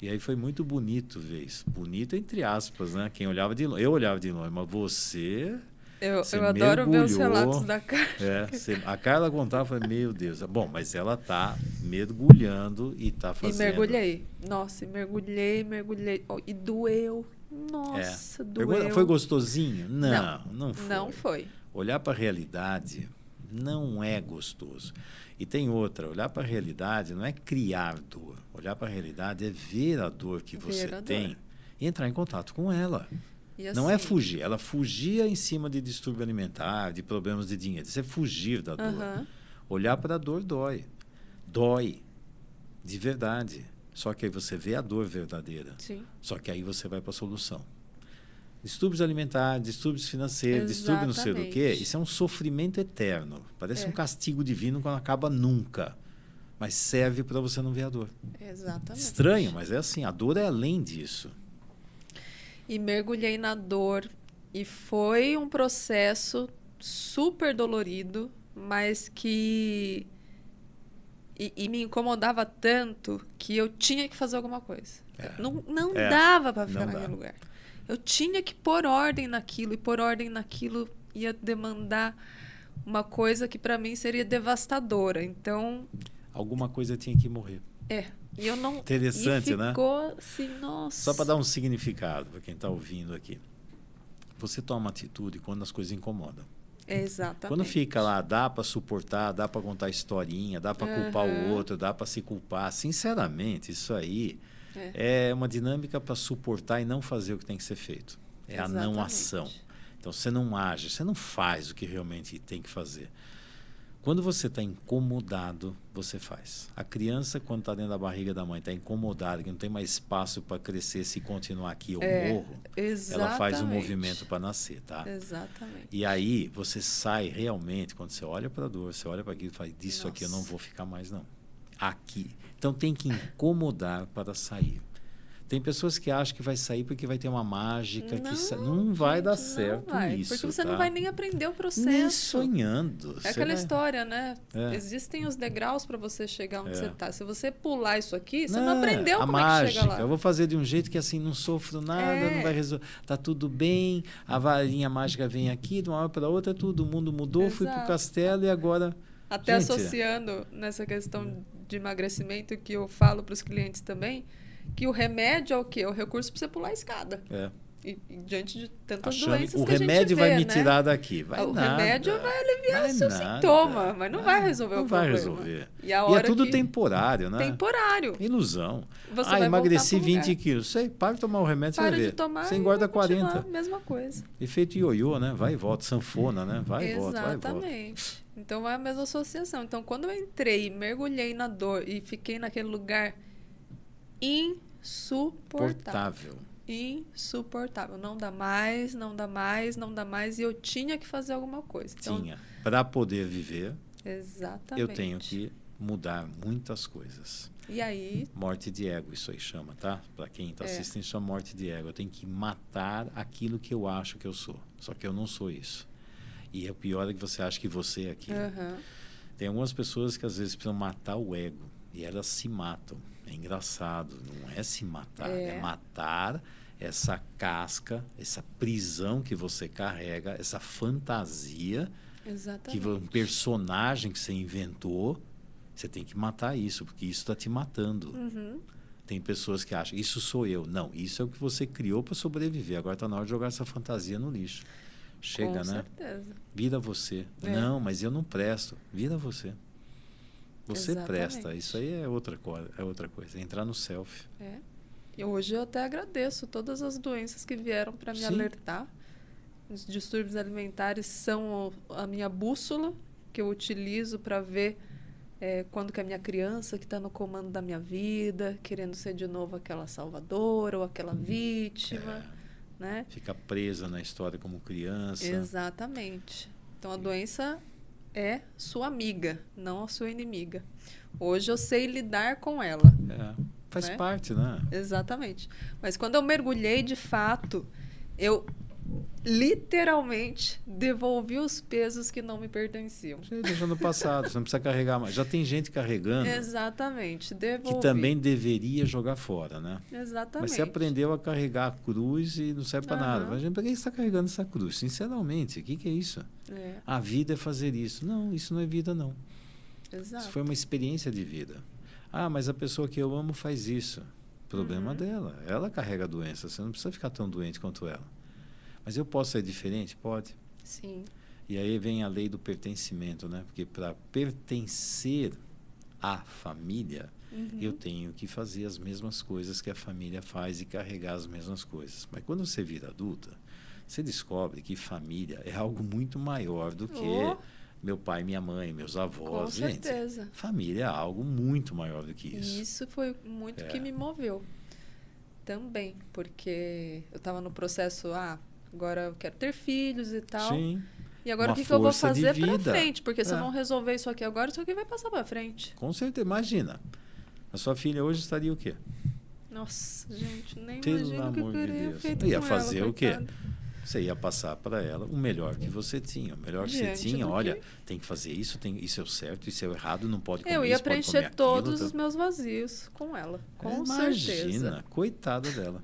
E aí foi muito bonito ver isso. Bonito entre aspas, né? Quem olhava de longe, eu olhava de longe, mas você eu, eu adoro ver os relatos da Carla. É, você, a Carla contava, falei, meu Deus. Bom, mas ela tá mergulhando e tá fazendo. E mergulhei. Nossa, mergulhei, mergulhei. Oh, e doeu. Nossa, é. doeu. Foi gostosinho? Não, não, não foi. Não foi. Olhar para a realidade não é gostoso. E tem outra, olhar para a realidade não é criar dor. Olhar para a realidade é ver a dor que ver você tem e entrar em contato com ela. Assim, não é assim fugir. Ela fugia em cima de distúrbio alimentar, de problemas de dinheiro. Isso é fugir da dor. Olhar para a dor dói. Dói. De verdade. Só que aí você vê a dor verdadeira. Sim. Só que aí você vai para a solução. Distúrbios alimentares, distúrbios financeiros, distúrbio não sei do quê, isso é um sofrimento eterno. Parece é. um castigo divino quando acaba nunca. Mas serve para você não ver a dor. Exatamente. Estranho, mas é assim, a dor é além disso. E mergulhei na dor e foi um processo super dolorido, mas que e, e, me incomodava tanto que eu tinha que fazer alguma coisa. É. Não, não é. dava para ficar não naquele dá. lugar. Eu tinha que pôr ordem naquilo, e pôr ordem naquilo ia demandar uma coisa que para mim seria devastadora. Então. Alguma coisa tinha que morrer. É. E eu não. Interessante, né? ficou assim, nossa. Só para dar um significado para quem está ouvindo aqui. Você toma atitude quando as coisas incomodam. Exatamente. Quando fica lá, dá para suportar, dá para contar historinha, dá para uhum. culpar o outro, dá para se culpar. Sinceramente, isso aí é, é uma dinâmica para suportar e não fazer o que tem que ser feito. É Exatamente. a não ação. Então você não age, você não faz o que realmente tem que fazer. Quando você está incomodado, você faz. A criança, quando está dentro da barriga da mãe, está incomodada, que não tem mais espaço para crescer, se continuar aqui eu é, morro, exatamente. ela faz um movimento para nascer, tá? Exatamente. E aí você sai realmente, quando você olha para a dor, você olha para aquilo e fala, disso Nossa. aqui eu não vou ficar mais não. Aqui. Então tem que incomodar para sair. Tem pessoas que acham que vai sair porque vai ter uma mágica não, que sa... não vai dar certo vai, isso. Porque você tá? não vai nem aprender o processo. Nem sonhando. É aquela vai... história, né? É. Existem os degraus para você chegar onde é. você está. Se você pular isso aqui, você não, não aprendeu a como mágica, é que chega lá. Eu vou fazer de um jeito que assim não sofro nada, é. não vai resolver. Tá tudo bem. A varinha mágica vem aqui de uma hora para outra, tudo o mundo mudou, Exato. fui pro castelo e agora até Gente, associando nessa questão de emagrecimento que eu falo para os clientes também, que o remédio é o quê? É o recurso para você pular a escada. É. E, e, diante de tantas Achando, doenças o que remédio vê, vai me né? tirar daqui. Vai o nada, remédio vai aliviar vai o seu nada, sintoma mas não vai resolver não o vai problema. resolver. E, e é tudo que... temporário né? Temporário. Ilusão. Você ah emagreci 20 quilos. Sei para de tomar o remédio para você vai de tomar você engorda 40 mesma coisa. Efeito ioiô né? Vai e volta sanfona né? Vai e volta vai e volta. Exatamente. Então é a mesma associação. Então quando eu entrei mergulhei na dor e fiquei naquele lugar insuportável. Insuportável. Não dá mais, não dá mais, não dá mais. E eu tinha que fazer alguma coisa. Então, tinha. Para poder viver, exatamente. eu tenho que mudar muitas coisas. E aí? Morte de ego, isso aí chama, tá? Para quem está é. assistindo, isso é morte de ego. Eu tenho que matar aquilo que eu acho que eu sou. Só que eu não sou isso. E o pior é que você acha que você é aquilo. Uhum. Tem algumas pessoas que às vezes precisam matar o ego. E elas se matam. É engraçado, não é se matar, é, é matar essa casca, essa prisão que você carrega, essa fantasia, Exatamente. que um personagem que você inventou, você tem que matar isso, porque isso está te matando. Uhum. Tem pessoas que acham, isso sou eu. Não, isso é o que você criou para sobreviver. Agora está na hora de jogar essa fantasia no lixo. Chega, Com né? Certeza. Vira você. É. Não, mas eu não presto. Vira você. Você Exatamente. presta. Isso aí é outra, é outra coisa. É entrar no self. É. E hoje eu até agradeço todas as doenças que vieram para me Sim. alertar. Os distúrbios alimentares são a minha bússola que eu utilizo para ver é, quando que a minha criança que está no comando da minha vida, querendo ser de novo aquela salvadora ou aquela vítima, é. né? Fica presa na história como criança. Exatamente. Então a doença é sua amiga, não a sua inimiga. Hoje eu sei lidar com ela. É, faz né? parte, né? Exatamente. Mas quando eu mergulhei de fato, eu literalmente devolvi os pesos que não me pertenciam. Você deixou no passado, você não precisa carregar mais. Já tem gente carregando. Exatamente, devolvi. Que também deveria jogar fora, né? Exatamente. Mas você aprendeu a carregar a cruz e não serve para uhum. nada. Mas para que você está carregando essa cruz? Sinceramente, o que, que é isso? É. A vida é fazer isso. Não, isso não é vida, não. Exato. Isso foi uma experiência de vida. Ah, mas a pessoa que eu amo faz isso. Problema uhum. dela. Ela carrega a doença. Você não precisa ficar tão doente quanto ela. Mas eu posso ser diferente? Pode. Sim. E aí vem a lei do pertencimento, né? Porque para pertencer à família, uhum. eu tenho que fazer as mesmas coisas que a família faz e carregar as mesmas coisas. Mas quando você vira adulta, você descobre que família é algo muito maior do que oh. meu pai, minha mãe, meus avós. Com Gente, certeza. família é algo muito maior do que isso. Isso foi muito é. que me moveu também, porque eu estava no processo, ah, agora eu quero ter filhos e tal. Sim. E agora Uma o que, que eu vou fazer para frente? Porque se é. eu não resolver isso aqui agora, isso aqui vai passar para frente. Com certeza. Imagina. A sua filha hoje estaria o quê? Nossa, gente, nem Pelo imagino amor que eu de Deus. ia fazer ela, o quê? coitada. Você ia passar para ela o melhor que você tinha. O melhor que Diante você tinha, olha, que- tem que fazer isso, tem, isso é o certo, isso é o errado, não pode comer Eu ia isso, preencher todos aquilo, os meus vazios com ela. Com Imagina, certeza. coitada dela.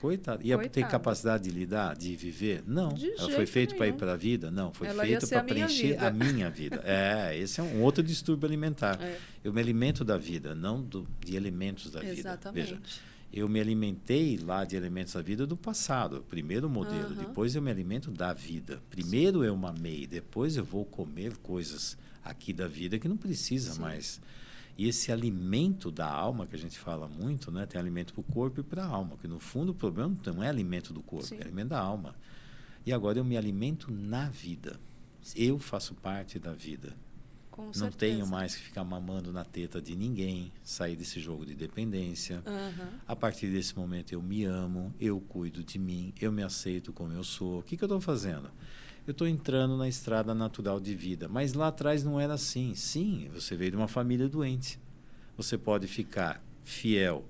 Coitado. Ia ter Coitada. capacidade de lidar, de viver? Não. De Ela foi feito para ir para a vida? Não. Foi Ela ia feito ser a para preencher vida. a minha vida. (laughs) É, esse é um outro distúrbio alimentar. É. Eu me alimento da vida, não do, de elementos da vida. Exatamente. Eu me alimentei lá de elementos da vida do passado, primeiro modelo. Aham. Depois eu me alimento da vida. Primeiro eu mamei, depois eu vou comer coisas aqui da vida que não precisa Sim. mais. E esse alimento da alma, que a gente fala muito, né? tem alimento para o corpo e para a alma. Que no fundo o problema não é alimento do corpo, Sim. é alimento da alma. E agora eu me alimento na vida. Eu faço parte da vida. Com Não certeza. tenho mais que ficar mamando na teta de ninguém, sair desse jogo de dependência. Aham. A partir desse momento eu me amo, eu cuido de mim, eu me aceito como eu sou. O que, que eu estou fazendo? Eu estou entrando na estrada natural de vida. Mas lá atrás não era assim. Sim, você veio de uma família doente. Você pode ficar fiel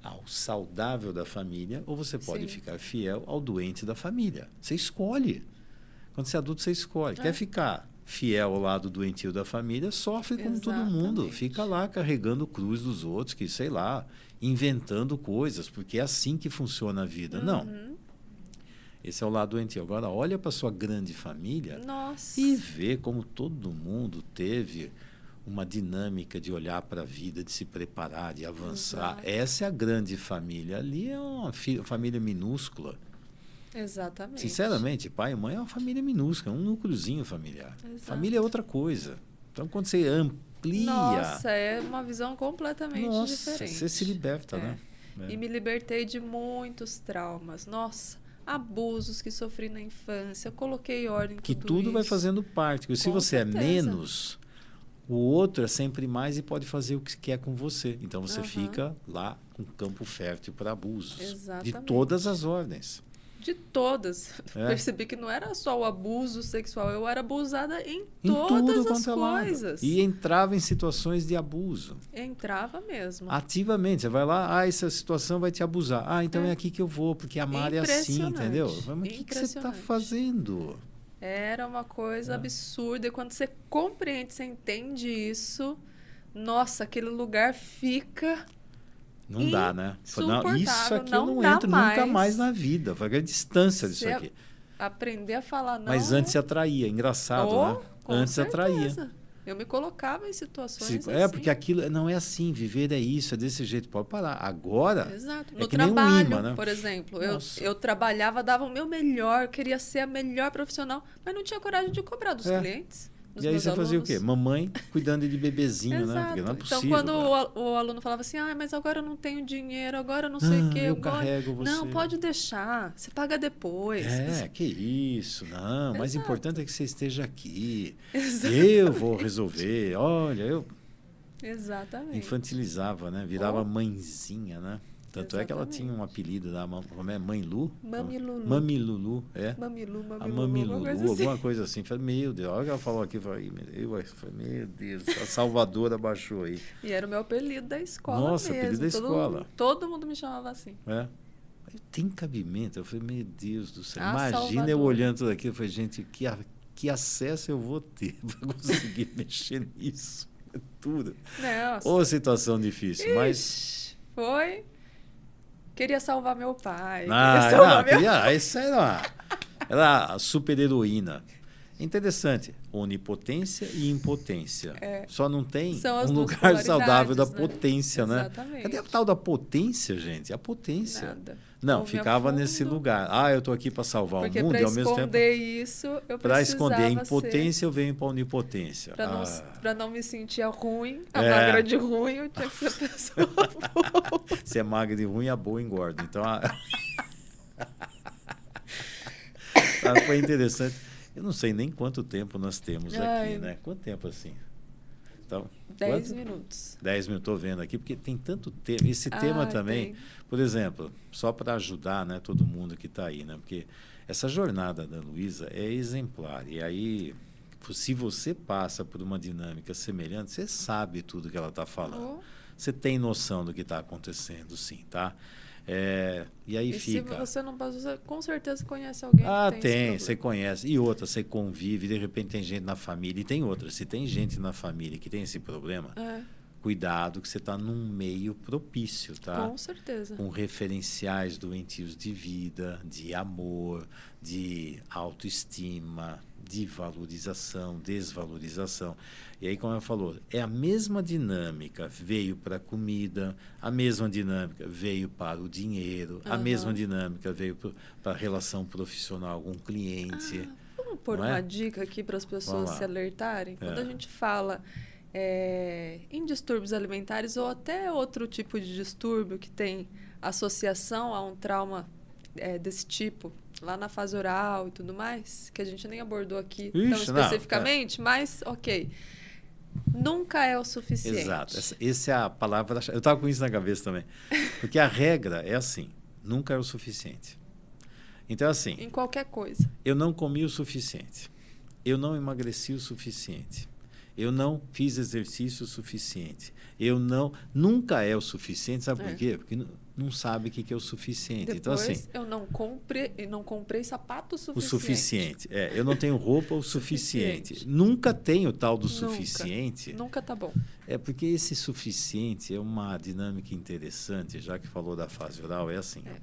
ao saudável da família ou você pode Sim. ficar fiel ao doente da família. Você escolhe. Quando você é adulto, você escolhe. É. Quer ficar fiel ao lado doentio da família, sofre como todo mundo. Exatamente. Fica lá carregando cruz dos outros, que sei lá, inventando coisas, porque é assim que funciona a vida. Não, Uhum. esse é o lado doentio. Agora, olha para sua grande família Nossa. e vê como todo mundo teve uma dinâmica de olhar para a vida, de se preparar, de avançar. Exato. Essa é a grande família. Ali é uma família minúscula. Exatamente. Sinceramente, pai e mãe é uma família minúscula, um núcleozinho familiar. Exato. Família é outra coisa. Então, quando você amplia, Nossa, é uma visão completamente nossa, diferente. você se liberta, É. né? É. E me libertei de muitos traumas. Nossa, abusos que sofri na infância. Eu coloquei ordem em Que tudo tudo vai isso. fazendo parte. Porque se você é certeza. menos, o outro é sempre mais e pode fazer o que quer com você. Então você Aham. fica lá com campo fértil para abusos. De Exatamente. todas as ordens. De todas. É. Percebi que não era só o abuso sexual, eu era abusada em, Em todas tudo as é coisas. E entrava em situações de abuso. Entrava mesmo. Ativamente. Você vai lá, ah, essa situação vai te abusar. Ah, então é, É. aqui que eu vou, porque a Mari é assim, entendeu? Mas o que, que você está fazendo? Era uma coisa É. absurda. E quando você compreende, você entende isso, nossa, aquele lugar fica. Não dá, né? Não, isso aqui eu não não dá entro nunca mais. mais na vida. Foi a distância disso Você aqui. Aprender a falar não. Mas antes se atraía, engraçado, Oh, né? Antes atraía. certeza. Eu me colocava em situações Se- assim. É, porque aquilo não é assim, viver é isso, é desse jeito, pode parar. Agora, Exato. É No nem um trabalho, imã, né? por exemplo, eu, eu trabalhava, dava o meu melhor, queria ser a melhor profissional, mas não tinha coragem de cobrar dos É. clientes. E aí você fazia o alunos. quê? Mamãe cuidando de bebezinho, né? Porque não é então, possível. quando cara. o, o aluno falava assim, ah, mas agora eu não tenho dinheiro, agora eu não sei o Ah, quê. eu agora... carrego você. Não, pode deixar, você paga depois. É, que isso, não. O mais importante é que você esteja aqui. Exatamente. Eu vou resolver. Olha, eu Exatamente. infantilizava, né? Virava Oh. mãezinha, né? Tanto é que ela Exatamente. tinha um apelido da como é? Mãe Lu? Mami Lulu. Mami Lulu, é. Mamilu, mamilu, Mami alguma Lulu, coisa assim. alguma coisa assim. Falei, meu Deus, olha o que ela falou aqui. Falei, eu, eu falei, meu Deus, a Salvadora baixou aí. E era o meu apelido da escola Nossa, mesmo. apelido da todo, escola. Todo mundo me chamava assim. É. Tem cabimento? Eu falei, meu Deus do céu. A Imagina eu Salvadora. olhando tudo aquilo. Eu falei, gente, que, que acesso eu vou ter (laughs) para conseguir (laughs) mexer nisso? (laughs) É tudo. Nossa. Ô, situação difícil, mas. Ixi, Foi. Queria salvar meu pai. Ah, queria salvar não, meu... queria, essa era, uma- era a super heroína. Interessante. Onipotência e impotência. É. Só não tem um lugar (laughs) saudável da né? potência, né? Exatamente. Cadê a tal da potência, gente? A potência. Nada. Não, ficava nesse lugar. Ah, eu tô aqui para salvar Porque o mundo para e ao mesmo tempo. esconder isso, eu Para esconder a impotência, eu venho para a onipotência. Para não, Ah, não me sentir ruim, a É. magra de ruim, eu tinha que ser pessoa boa. (laughs) se é magra de ruim, a boa engorda. Então, a... (laughs) Ah, foi interessante. Eu não sei nem quanto tempo nós temos aqui, Ai. né? Quanto tempo assim? Então, Dez quanto? minutos. 10 mil, estou vendo aqui, porque tem tanto tema. Esse tema Ah, também, tem. por exemplo, só para ajudar né, todo mundo que está aí, né? Porque essa jornada da Luísa é exemplar. E aí, se você passa por uma dinâmica semelhante, você sabe tudo que ela está falando. Oh. Você tem noção do que está acontecendo, sim, tá? É, e aí E fica. se você não passou, você com certeza conhece alguém Ah, tem, tem, você conhece. E outra, você convive, de repente tem gente na família. E tem outra, se tem gente na família que tem esse problema, É. cuidado que você está num meio propício, tá? Com certeza. Com referenciais doentios de vida, de amor, de autoestima, de valorização, desvalorização. E aí, como eu falou, é a mesma dinâmica veio para a comida, a mesma dinâmica veio para o dinheiro, uhum. a mesma dinâmica veio para a relação profissional com o cliente. Ah, vamos pôr uma é? dica aqui para as pessoas se alertarem? Quando é. a gente fala é, em distúrbios alimentares ou até outro tipo de distúrbio que tem associação a um trauma é, desse tipo, lá na fase oral e tudo mais, que a gente nem abordou aqui Ixi, tão especificamente, não, é. mas ok. Nunca é o suficiente. Exato. Essa, essa é a palavra. Eu estava com isso na cabeça também. Porque a regra é assim: nunca é o suficiente. Então, assim. Em qualquer coisa. Eu não comi o suficiente. Eu não emagreci o suficiente. Eu não fiz exercício o suficiente. Eu não. Nunca é o suficiente. Sabe é. por quê? Porque não sabe o que é o suficiente. Depois, então, assim. Eu não comprei, não comprei sapato suficiente. O suficiente. É, eu não tenho roupa o suficiente. suficiente. Nunca tenho tal do nunca, suficiente. Nunca tá bom. É porque esse suficiente é uma dinâmica interessante, já que falou da fase oral, é assim. É.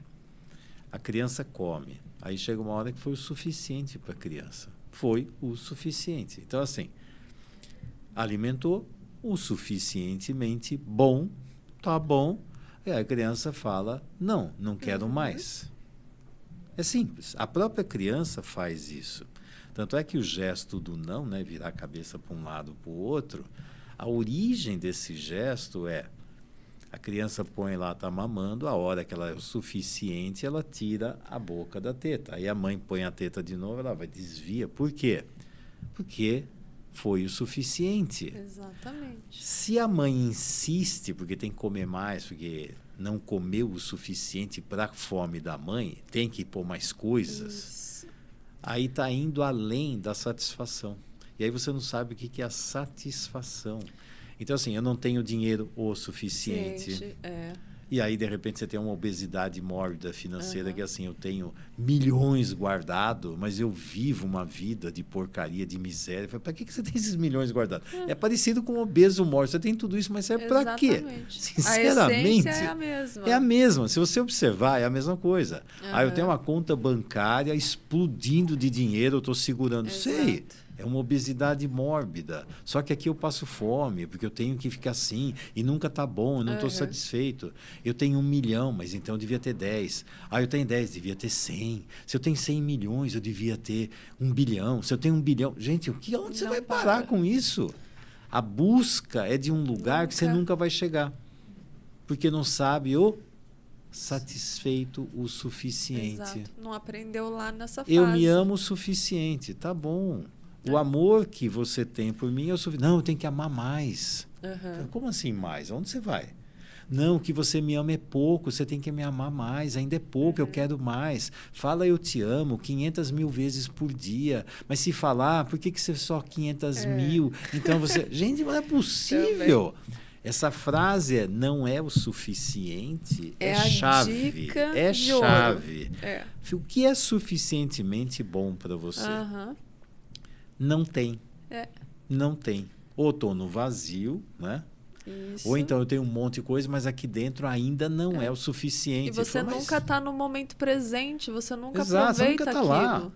A criança come. Aí chega uma hora que foi o suficiente para a criança. Foi o suficiente. Então, assim, alimentou o suficientemente bom, tá bom e a criança fala: não, não quero uhum. mais. É simples. A própria criança faz isso. Tanto é que o gesto do não, né, virar a cabeça para um lado para o outro, a origem desse gesto é a criança põe lá, está mamando, a hora que ela é o suficiente, ela tira a boca da teta. Aí a mãe põe a teta de novo, ela vai desvia. Por quê? Porque foi o suficiente. Exatamente. Se a mãe insiste, porque tem que comer mais, porque não comeu o suficiente para a fome da mãe, tem que pôr mais coisas, Isso. aí está indo além da satisfação. E aí você não sabe o que, é a satisfação. Então, assim, eu não tenho dinheiro o suficiente. Gente, é. E aí, de repente, você tem uma obesidade mórbida financeira uhum. que, assim, eu tenho milhões guardado, mas eu vivo uma vida de porcaria, de miséria. Para que, que você tem esses milhões guardados? É, é parecido com um obeso mórbido. Você tem tudo isso, mas serve para quê? Sinceramente. A é a mesma. É a mesma. Se você observar, é a mesma coisa. Uhum. Aí eu tenho uma conta bancária explodindo de dinheiro, eu estou segurando. Exato. Sei. É uma obesidade mórbida. Só que aqui eu passo fome, porque eu tenho que ficar assim, e nunca está bom, eu não estou uhum. satisfeito. Eu tenho um milhão, mas então eu devia ter 10. Ah, eu tenho 10, devia ter 100. Se eu tenho 100 milhões, eu devia ter um bilhão. Se eu tenho um bilhão. Gente, o que, onde você vai para. parar com isso? A busca é de um lugar nunca. que você nunca vai chegar. Porque não sabe o satisfeito o suficiente. Exato. Não aprendeu lá nessa fase. Eu me amo o suficiente, tá bom. O amor que você tem por mim é o suficiente. Não, eu tenho que amar mais. Uhum. Como assim mais? Onde você vai? Não, que você me ama é pouco, você tem que me amar mais, ainda é pouco, uhum. eu quero mais. Fala eu te amo 500 mil vezes por dia, mas se falar, por que, que você só 500 é. mil? Então você. (laughs) Gente, não é possível. Essa frase é, não é o suficiente, é, é chave. é chave. É. O que é suficientemente bom para você? Uhum. Não tem. É. Não tem. Ou estou no vazio, né? Isso. Ou então eu tenho um monte de coisa, mas aqui dentro ainda não é, é o suficiente. E você nunca está no momento presente, você nunca Exato, aproveita você nunca tá aquilo. Lá.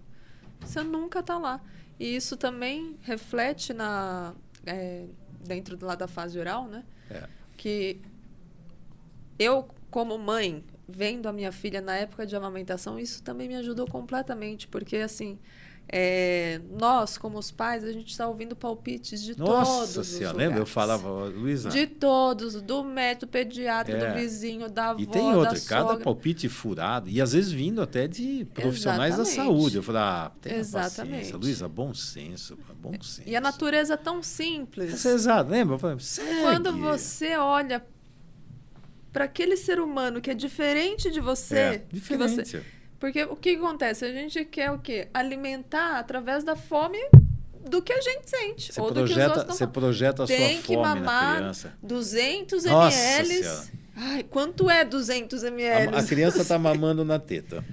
Você nunca está lá. E isso também reflete na é, dentro lá da fase oral, né? É. Que eu, como mãe, vendo a minha filha na época de amamentação, isso também me ajudou completamente, porque assim, é, nós, como os pais, a gente está ouvindo palpites de Nossa todos Nossa senhora, lembra? Eu falava, Luísa. De todos, do médico, pediatra, é. do vizinho, da avó, E tem outra, cada sogra. palpite furado, e às vezes vindo até de profissionais Exatamente. da saúde. Eu falava, ah, Exatamente. paciência. Luísa, bom senso, bom senso. E a natureza é tão simples. Exato, lembra? Eu falei, Quando você olha para aquele ser humano que é diferente de você, é, diferente. que você porque o que acontece? A gente quer o quê? Alimentar através da fome do que a gente sente. Você, ou projeta, do que você projeta a sua fome que mamar na criança. 200 ml. Ai, quanto é 200 ml? A, a criança está mamando na teta.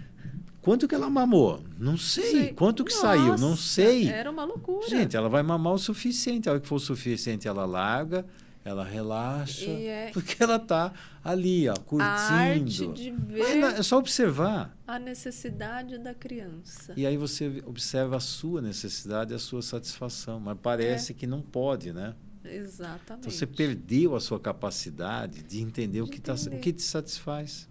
Quanto que ela mamou? Não sei. sei. Quanto que Nossa, saiu? Não sei. Era uma loucura. Gente, ela vai mamar o suficiente. A hora que for o suficiente, ela larga ela relaxa, é- porque ela está ali, ó, curtindo. A arte de Mas ver não- é só observar. a necessidade da criança. E aí você observa a sua necessidade e a sua satisfação. Mas parece É. que não pode, né? Exatamente. Então você perdeu a sua capacidade de entender o De que, tá, entender. o que te satisfaz.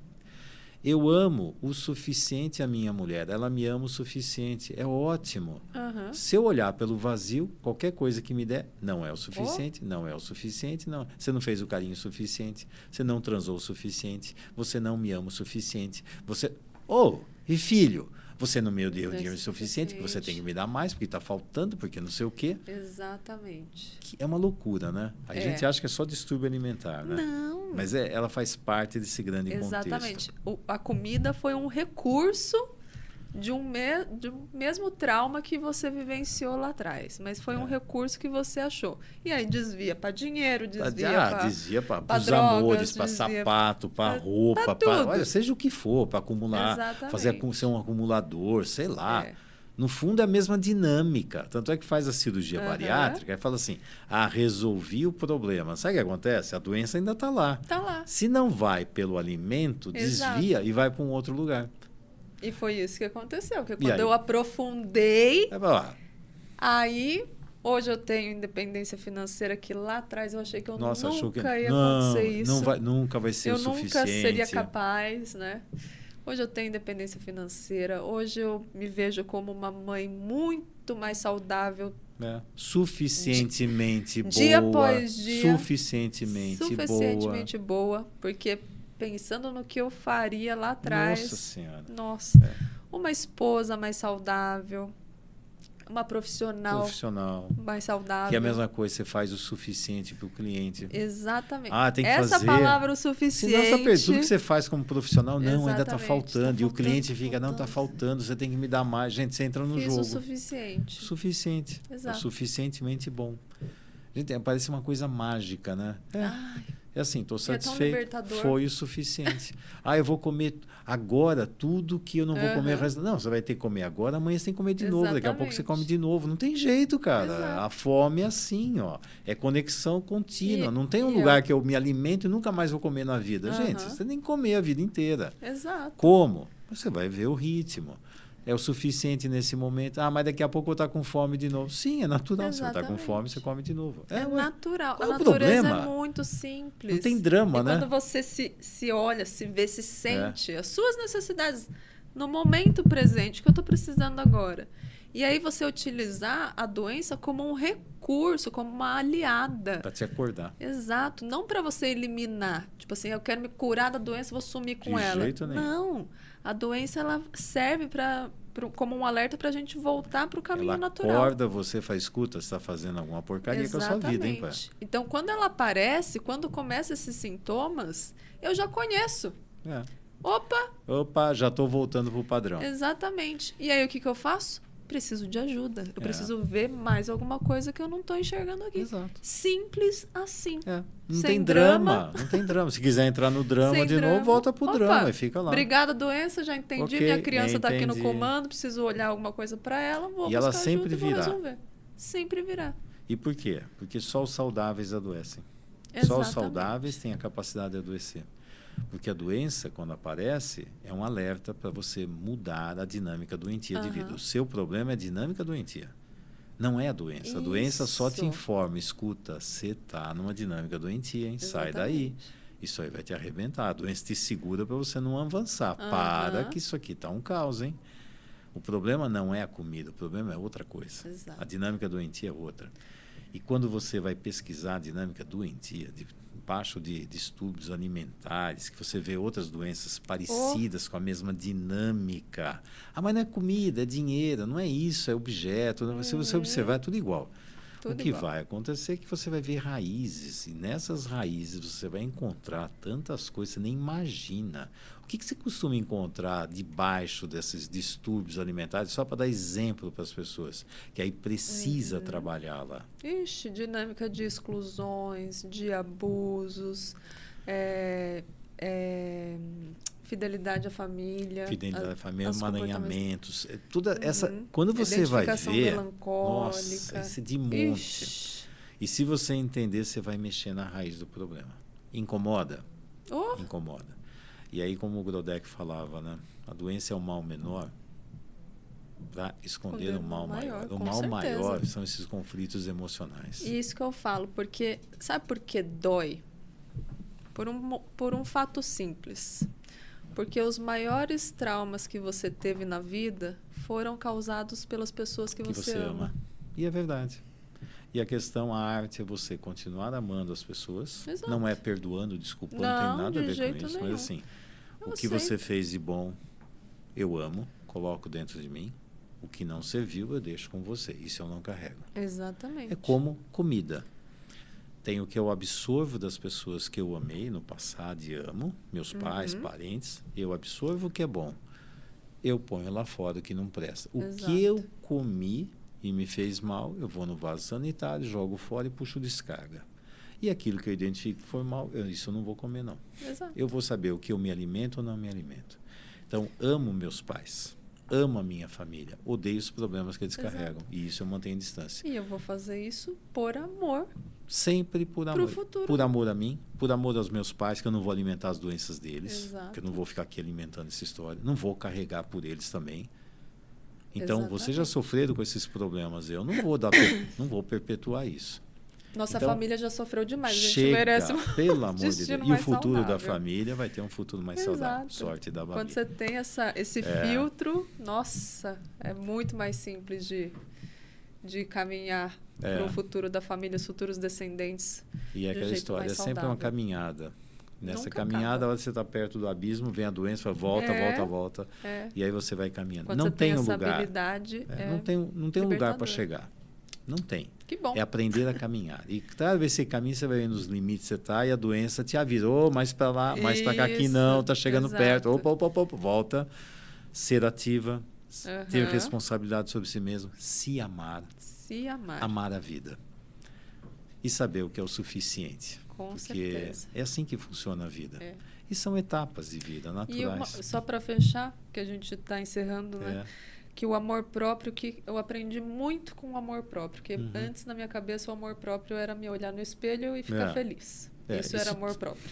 Eu amo o suficiente a minha mulher, ela me ama o suficiente. É ótimo. Aham. Se eu olhar pelo vazio, qualquer coisa que me der, não é o suficiente, não é o suficiente, não. Você não fez o carinho suficiente, você não transou o suficiente, você não me ama o suficiente, você. Oh, e filho, você não me deu dinheiro suficiente, que você tem que me dar mais, porque está faltando, porque não sei o quê. Exatamente. Que é uma loucura, né? A É. gente acha que é só distúrbio alimentar, né? Não. Mas é, ela faz parte desse grande Exatamente. contexto. O- a comida foi um recurso de um, me- de um mesmo trauma que você vivenciou lá atrás. Mas foi um É. recurso que você achou. E aí desvia para dinheiro, desvia ah, para. desvia para os amores, para sapato, para roupa, para seja o que for, para acumular, Exatamente. fazer ser um acumulador, sei lá. É. No fundo é a mesma dinâmica. Tanto é que faz a cirurgia Aham. bariátrica e fala assim: ah, resolvi o problema. Sabe o que acontece? A doença ainda está lá. Tá lá. Se não vai pelo alimento, Exato. desvia e vai para um outro lugar. E foi isso que aconteceu. Que E quando eu aprofundei, É pra lá. aí hoje eu tenho independência financeira que lá atrás eu achei que eu Nossa, achou que nunca ia não, acontecer isso. não vai, nunca vai ser eu o nunca suficiente. seria capaz, né? Hoje eu tenho independência financeira. Hoje eu me vejo como uma mãe muito mais saudável, É. Suficientemente boa. Dia após dia, Suficientemente, suficientemente boa, porque pensando no que eu faria lá atrás, Nossa Senhora. nossa, É. uma esposa mais saudável, uma profissional Profissional. mais saudável. Que é a mesma coisa, você faz o suficiente para o cliente. Exatamente. Ah, tem que Essa fazer. palavra o Senão suficiente. você perde tudo que você faz como profissional, não, ainda está Exatamente, faltando. tá e o faltando, cliente tá fica, não, está faltando. faltando, você tem que me dar mais. Gente, você entra no Fiz jogo. o suficiente. Suficiente. É Exato. suficientemente bom. Gente, parece uma coisa mágica, né? É. Ai, É assim, estou é satisfeito. libertador. Foi o suficiente. (laughs) ah, eu vou comer agora tudo que eu não vou comer o Aham. resto. Não, você vai ter que comer agora, amanhã você tem que comer de novo. Daqui a pouco você Exatamente. come de novo. Não tem jeito, cara. Exato. A fome é assim, ó. É conexão contínua. E- não tem um lugar eu- que eu me alimento e nunca mais vou comer na vida. Gente, Aham. você tem que comer a vida inteira. exato. Como? Você vai ver o ritmo. É o suficiente nesse momento. Ah, mas daqui a pouco eu estou com fome de novo. Sim, é natural. Você está com Exatamente. fome, você come de novo. É, ué. natural. qual a é natureza problema? é muito simples. Não tem drama, e né? É. quando você se, se olha, se vê, se sente, as suas necessidades no momento presente, que eu estou precisando agora. E aí você utilizar a doença como um recurso, como uma aliada. Para te acordar. Exato, não para você eliminar. Tipo assim, eu quero me curar da doença, vou sumir com De ela. jeito nenhum. Não, a doença ela serve para como um alerta para a gente voltar para o caminho ela natural. acorda, você faz, escuta, está fazendo alguma porcaria com a sua vida, hein, pai? Exatamente. Então, quando ela aparece, quando começam esses sintomas, eu já conheço. É. Opa, Opa, já estou voltando pro padrão. exatamente. E aí o que, que eu faço? Preciso de ajuda. Eu É. preciso ver mais alguma coisa que eu não estou enxergando aqui. Exato. Simples assim. É. Não Sem tem drama. drama. Não tem drama. Se quiser entrar no drama Sem de drama. novo, volta pro Opa, drama e fica lá. Obrigada, doença, já entendi. Ok, Minha criança está aqui no comando, preciso olhar alguma coisa para ela, vou E ela sempre e virá. resolver. Sempre virá. E por quê? Porque só os saudáveis adoecem. Só os Exatamente. saudáveis têm a capacidade de adoecer. Porque a doença, quando aparece, é um alerta para você mudar a dinâmica doentia de Aham. vida. O seu problema é a dinâmica doentia. Não é a doença. A doença só te Isso. informa, escuta, você está numa dinâmica doentia, hein? Sai daí. Exatamente. Isso aí vai te arrebentar. A doença te segura para você não avançar. Aham. Para que isso aqui está um caos, hein? O problema não é a comida, o problema é outra coisa. Exato. A dinâmica doentia é outra. E quando você vai pesquisar a dinâmica doentia, de, baixo de distúrbios alimentares, que você vê outras doenças parecidas com a mesma dinâmica. Ah, mas não é comida, é dinheiro, não é isso, é objeto. não- Se você Uhum. observar, é tudo igual. Tudo o que igual. vai acontecer é que você vai ver raízes, e nessas raízes você vai encontrar tantas coisas que você nem imagina. O que, que você costuma encontrar debaixo desses distúrbios alimentares, só para dar exemplo para as pessoas, que aí precisa Uhum. trabalhar lá. Ixi, dinâmica de exclusões, de abusos, é, é, fidelidade à família. Fidelidade à família, emaranhamentos. é Toda essa, Uhum. quando você vai ver, melancólica. nossa, esse de monte. Ixi, E se você entender, você vai mexer na raiz do problema. Incomoda? Oh. Incomoda. E aí, como o Grodeck falava, né? A doença é o mal menor para esconder o mal maior. maior. O mal certeza. maior são esses conflitos emocionais. Isso que eu falo, porque sabe por que dói? Por um, por um fato simples. Porque os maiores traumas que você teve na vida foram causados pelas pessoas que, que você, você ama. ama. E é verdade. E a questão, a arte é você continuar amando as pessoas. Exato. Não é perdoando, desculpando, não, tem nada a ver com isso. Nenhum. Mas assim, eu o que sei. você fez de bom, eu amo, coloco dentro de mim. O que não serviu, eu deixo com você. Isso eu não carrego. Exatamente. É como comida. Tem o que eu absorvo das pessoas que eu amei no passado e amo, meus pais, Uhum. parentes. Eu absorvo o que é bom. Eu ponho lá fora o que não presta. O Exato. que eu comi e me fez mal, eu vou no vaso sanitário, jogo fora e puxo descarga. E aquilo que eu identifico que foi mal, eu, isso eu não vou comer, não. Exato. Eu vou saber o que eu me alimento ou não me alimento. Então, amo meus pais, amo a minha família, odeio os problemas que eles Exato. carregam. E isso eu mantenho distância. E eu vou fazer isso por amor. Sempre por amor. Por amor a mim, por amor aos meus pais, que eu não vou alimentar as doenças deles. Exato. Que eu não vou ficar aqui alimentando essa história. Não vou carregar por eles também. Então, vocês já sofreram com esses problemas. Eu não vou dar, (coughs) não vou perpetuar isso. Nossa Então, família já sofreu demais. A gente Chega, merece um (laughs) pelo amor de Deus. E o futuro da saudável. família vai ter um futuro mais saudável. Exato. Sorte da Quando Babi. você tem essa, esse É. filtro, nossa, é muito mais simples de, de caminhar É. para o futuro da família, os futuros descendentes. E é aquela história, é sempre uma caminhada. Nessa Nunca caminhada, acaba. a hora que você está perto do abismo, vem a doença, volta, É. volta, volta. É. E aí você vai caminhando. Quando não tem tem um lugar. É, não tem, não tem um lugar para chegar. Não tem. Que bom. É aprender a caminhar. E cada vez que você caminha, você vai vendo os limites que você está e a doença te avisa. Ô, mais para lá, mais para cá, aqui não, tá chegando exato. perto. Opa, opa, opa, opa, volta. Ser ativa, ter Aham. responsabilidade sobre si mesmo, se amar, Se amar. amar a vida. E saber o que é o suficiente. Com Porque certeza. é assim que funciona a vida. É. E são etapas de vida E uma- naturais. só para fechar, que a gente está encerrando, né? É. Que o amor próprio, que eu aprendi muito com o amor próprio. Porque Uhum. antes, na minha cabeça, o amor próprio era me olhar no espelho e ficar É. feliz. É, isso, era (laughs) amor próprio.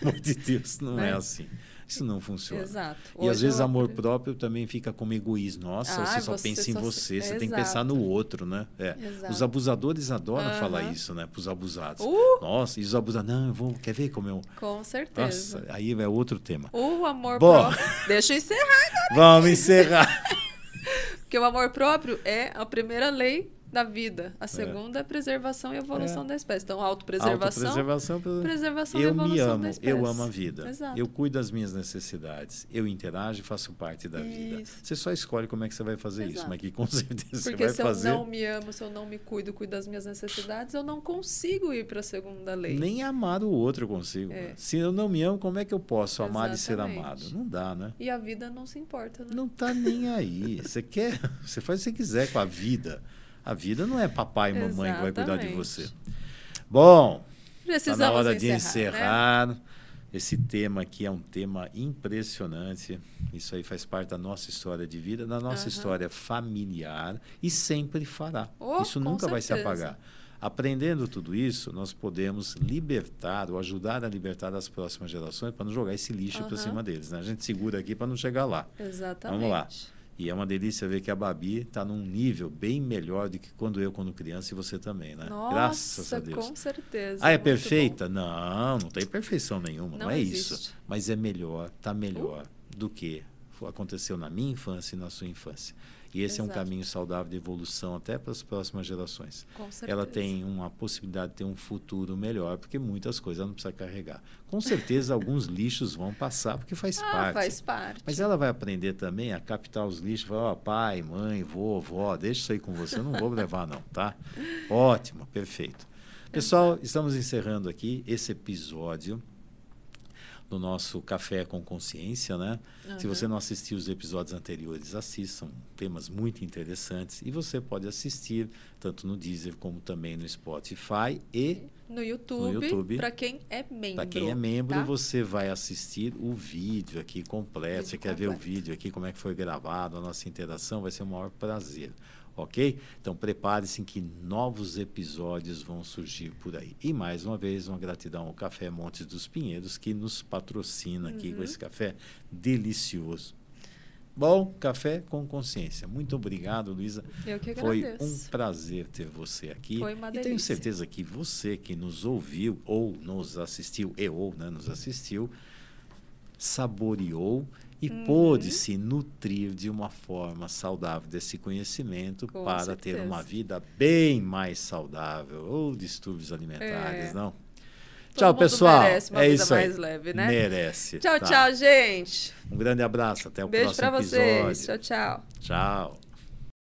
Pelo amor de Deus, não Né? é assim. Isso não funciona. Exato. E às Hoje vezes eu amor próprio também fica como egoísmo. Nossa, Ah, você só você pensa em só você, você tem que Exato. pensar no outro, né? É. Exato. Os abusadores adoram Aham. falar isso, né? Para os abusados. Uh! Nossa, e os abusados, não, eu vou, quer ver como eu... Com certeza. Nossa, aí é outro tema. O amor Bom. próprio. Deixa eu encerrar, Vamos encerrar. (laughs) porque o amor próprio é a primeira lei da vida. A segunda é preservação e evolução É. da espécie. Então, autopreservação, Autopreservação. preservação e Eu me evolução amo, da espécie. eu amo a vida. Exato. Eu cuido das minhas necessidades. Eu interajo e faço parte da vida. Isso. Você só escolhe como é que você vai fazer isso, Exato. mas que com (laughs) certeza Porque você se vai fazer. eu não me amo, se eu não me cuido, cuido das minhas necessidades, eu não consigo ir para a segunda lei. Nem amar o outro eu consigo. É. Se eu não me amo, como é que eu posso amar e ser Exatamente. amado? Não dá, né? E a vida não se importa, né? Não tá nem aí. Você quer, você faz o que você quiser com a vida. A vida não é papai e mamãe que vai cuidar de Exatamente. você. Bom, Precisamos na hora de encerrar. né? encerrar. Esse tema aqui é um tema impressionante. Isso aí faz parte da nossa história de vida, da nossa Aham. história familiar e sempre fará. Oh, isso nunca vai se certeza. apagar. Aprendendo tudo isso, nós podemos libertar ou ajudar a libertar as próximas gerações para não jogar esse lixo para Aham. cima deles. Né? A gente segura aqui para não chegar lá. Exatamente. Vamos lá. E é uma delícia ver que a Babi está num nível bem melhor do que quando eu, quando criança, e você também, né? Nossa, Graças a Deus. com certeza. Ah, é muito perfeita? Não, não tem perfeição nenhuma, não, Não é existe. Uh. isso. Mas é melhor, tá melhor do que aconteceu na minha infância e na sua infância. E esse é um Exato. caminho saudável de evolução até para as próximas gerações. Com certeza. Ela tem uma possibilidade de ter um futuro melhor, porque muitas coisas ela não precisa carregar. Com certeza (laughs) alguns lixos vão passar, porque faz ah, parte. faz parte. Mas ela vai aprender também a captar os lixos, falar, ó, pai, mãe, vô, vó, deixa isso aí com você, eu não vou levar não, tá? (laughs) Ótimo, perfeito. Pessoal, estamos encerrando aqui esse episódio do nosso Café com Consciência, né? Se Aham. você não assistiu os episódios anteriores, assistam, temas muito interessantes. E você pode assistir tanto no Deezer como também no Spotify e No YouTube, No YouTube. para quem é membro. para quem é membro, tá? você vai assistir o vídeo aqui completo. Vídeo você quer ver o completo. vídeo aqui, como é que foi gravado, a nossa interação, vai ser o maior prazer. Ok? Então prepare-se que novos episódios vão surgir por aí. E mais uma vez, uma gratidão ao Café Montes dos Pinheiros, que nos patrocina aqui uhum. com esse café delicioso. Bom, café com consciência. Muito obrigado, Luísa. Eu que agradeço. Foi um prazer ter você aqui. Foi uma delícia. E tenho certeza que você que nos ouviu ou nos assistiu, e ou né, nos assistiu, saboreou e uhum. pôde se nutrir de uma forma saudável desse conhecimento Com para certeza. ter uma vida bem mais saudável ou distúrbios alimentares, é. não? Todo tchau, pessoal. Merece uma é vida isso mais leve, né? Merece. Tchau, tá. tchau, gente. Um grande abraço. Até o Beijo próximo episódio. Beijo para vocês. Tchau, tchau. Tchau.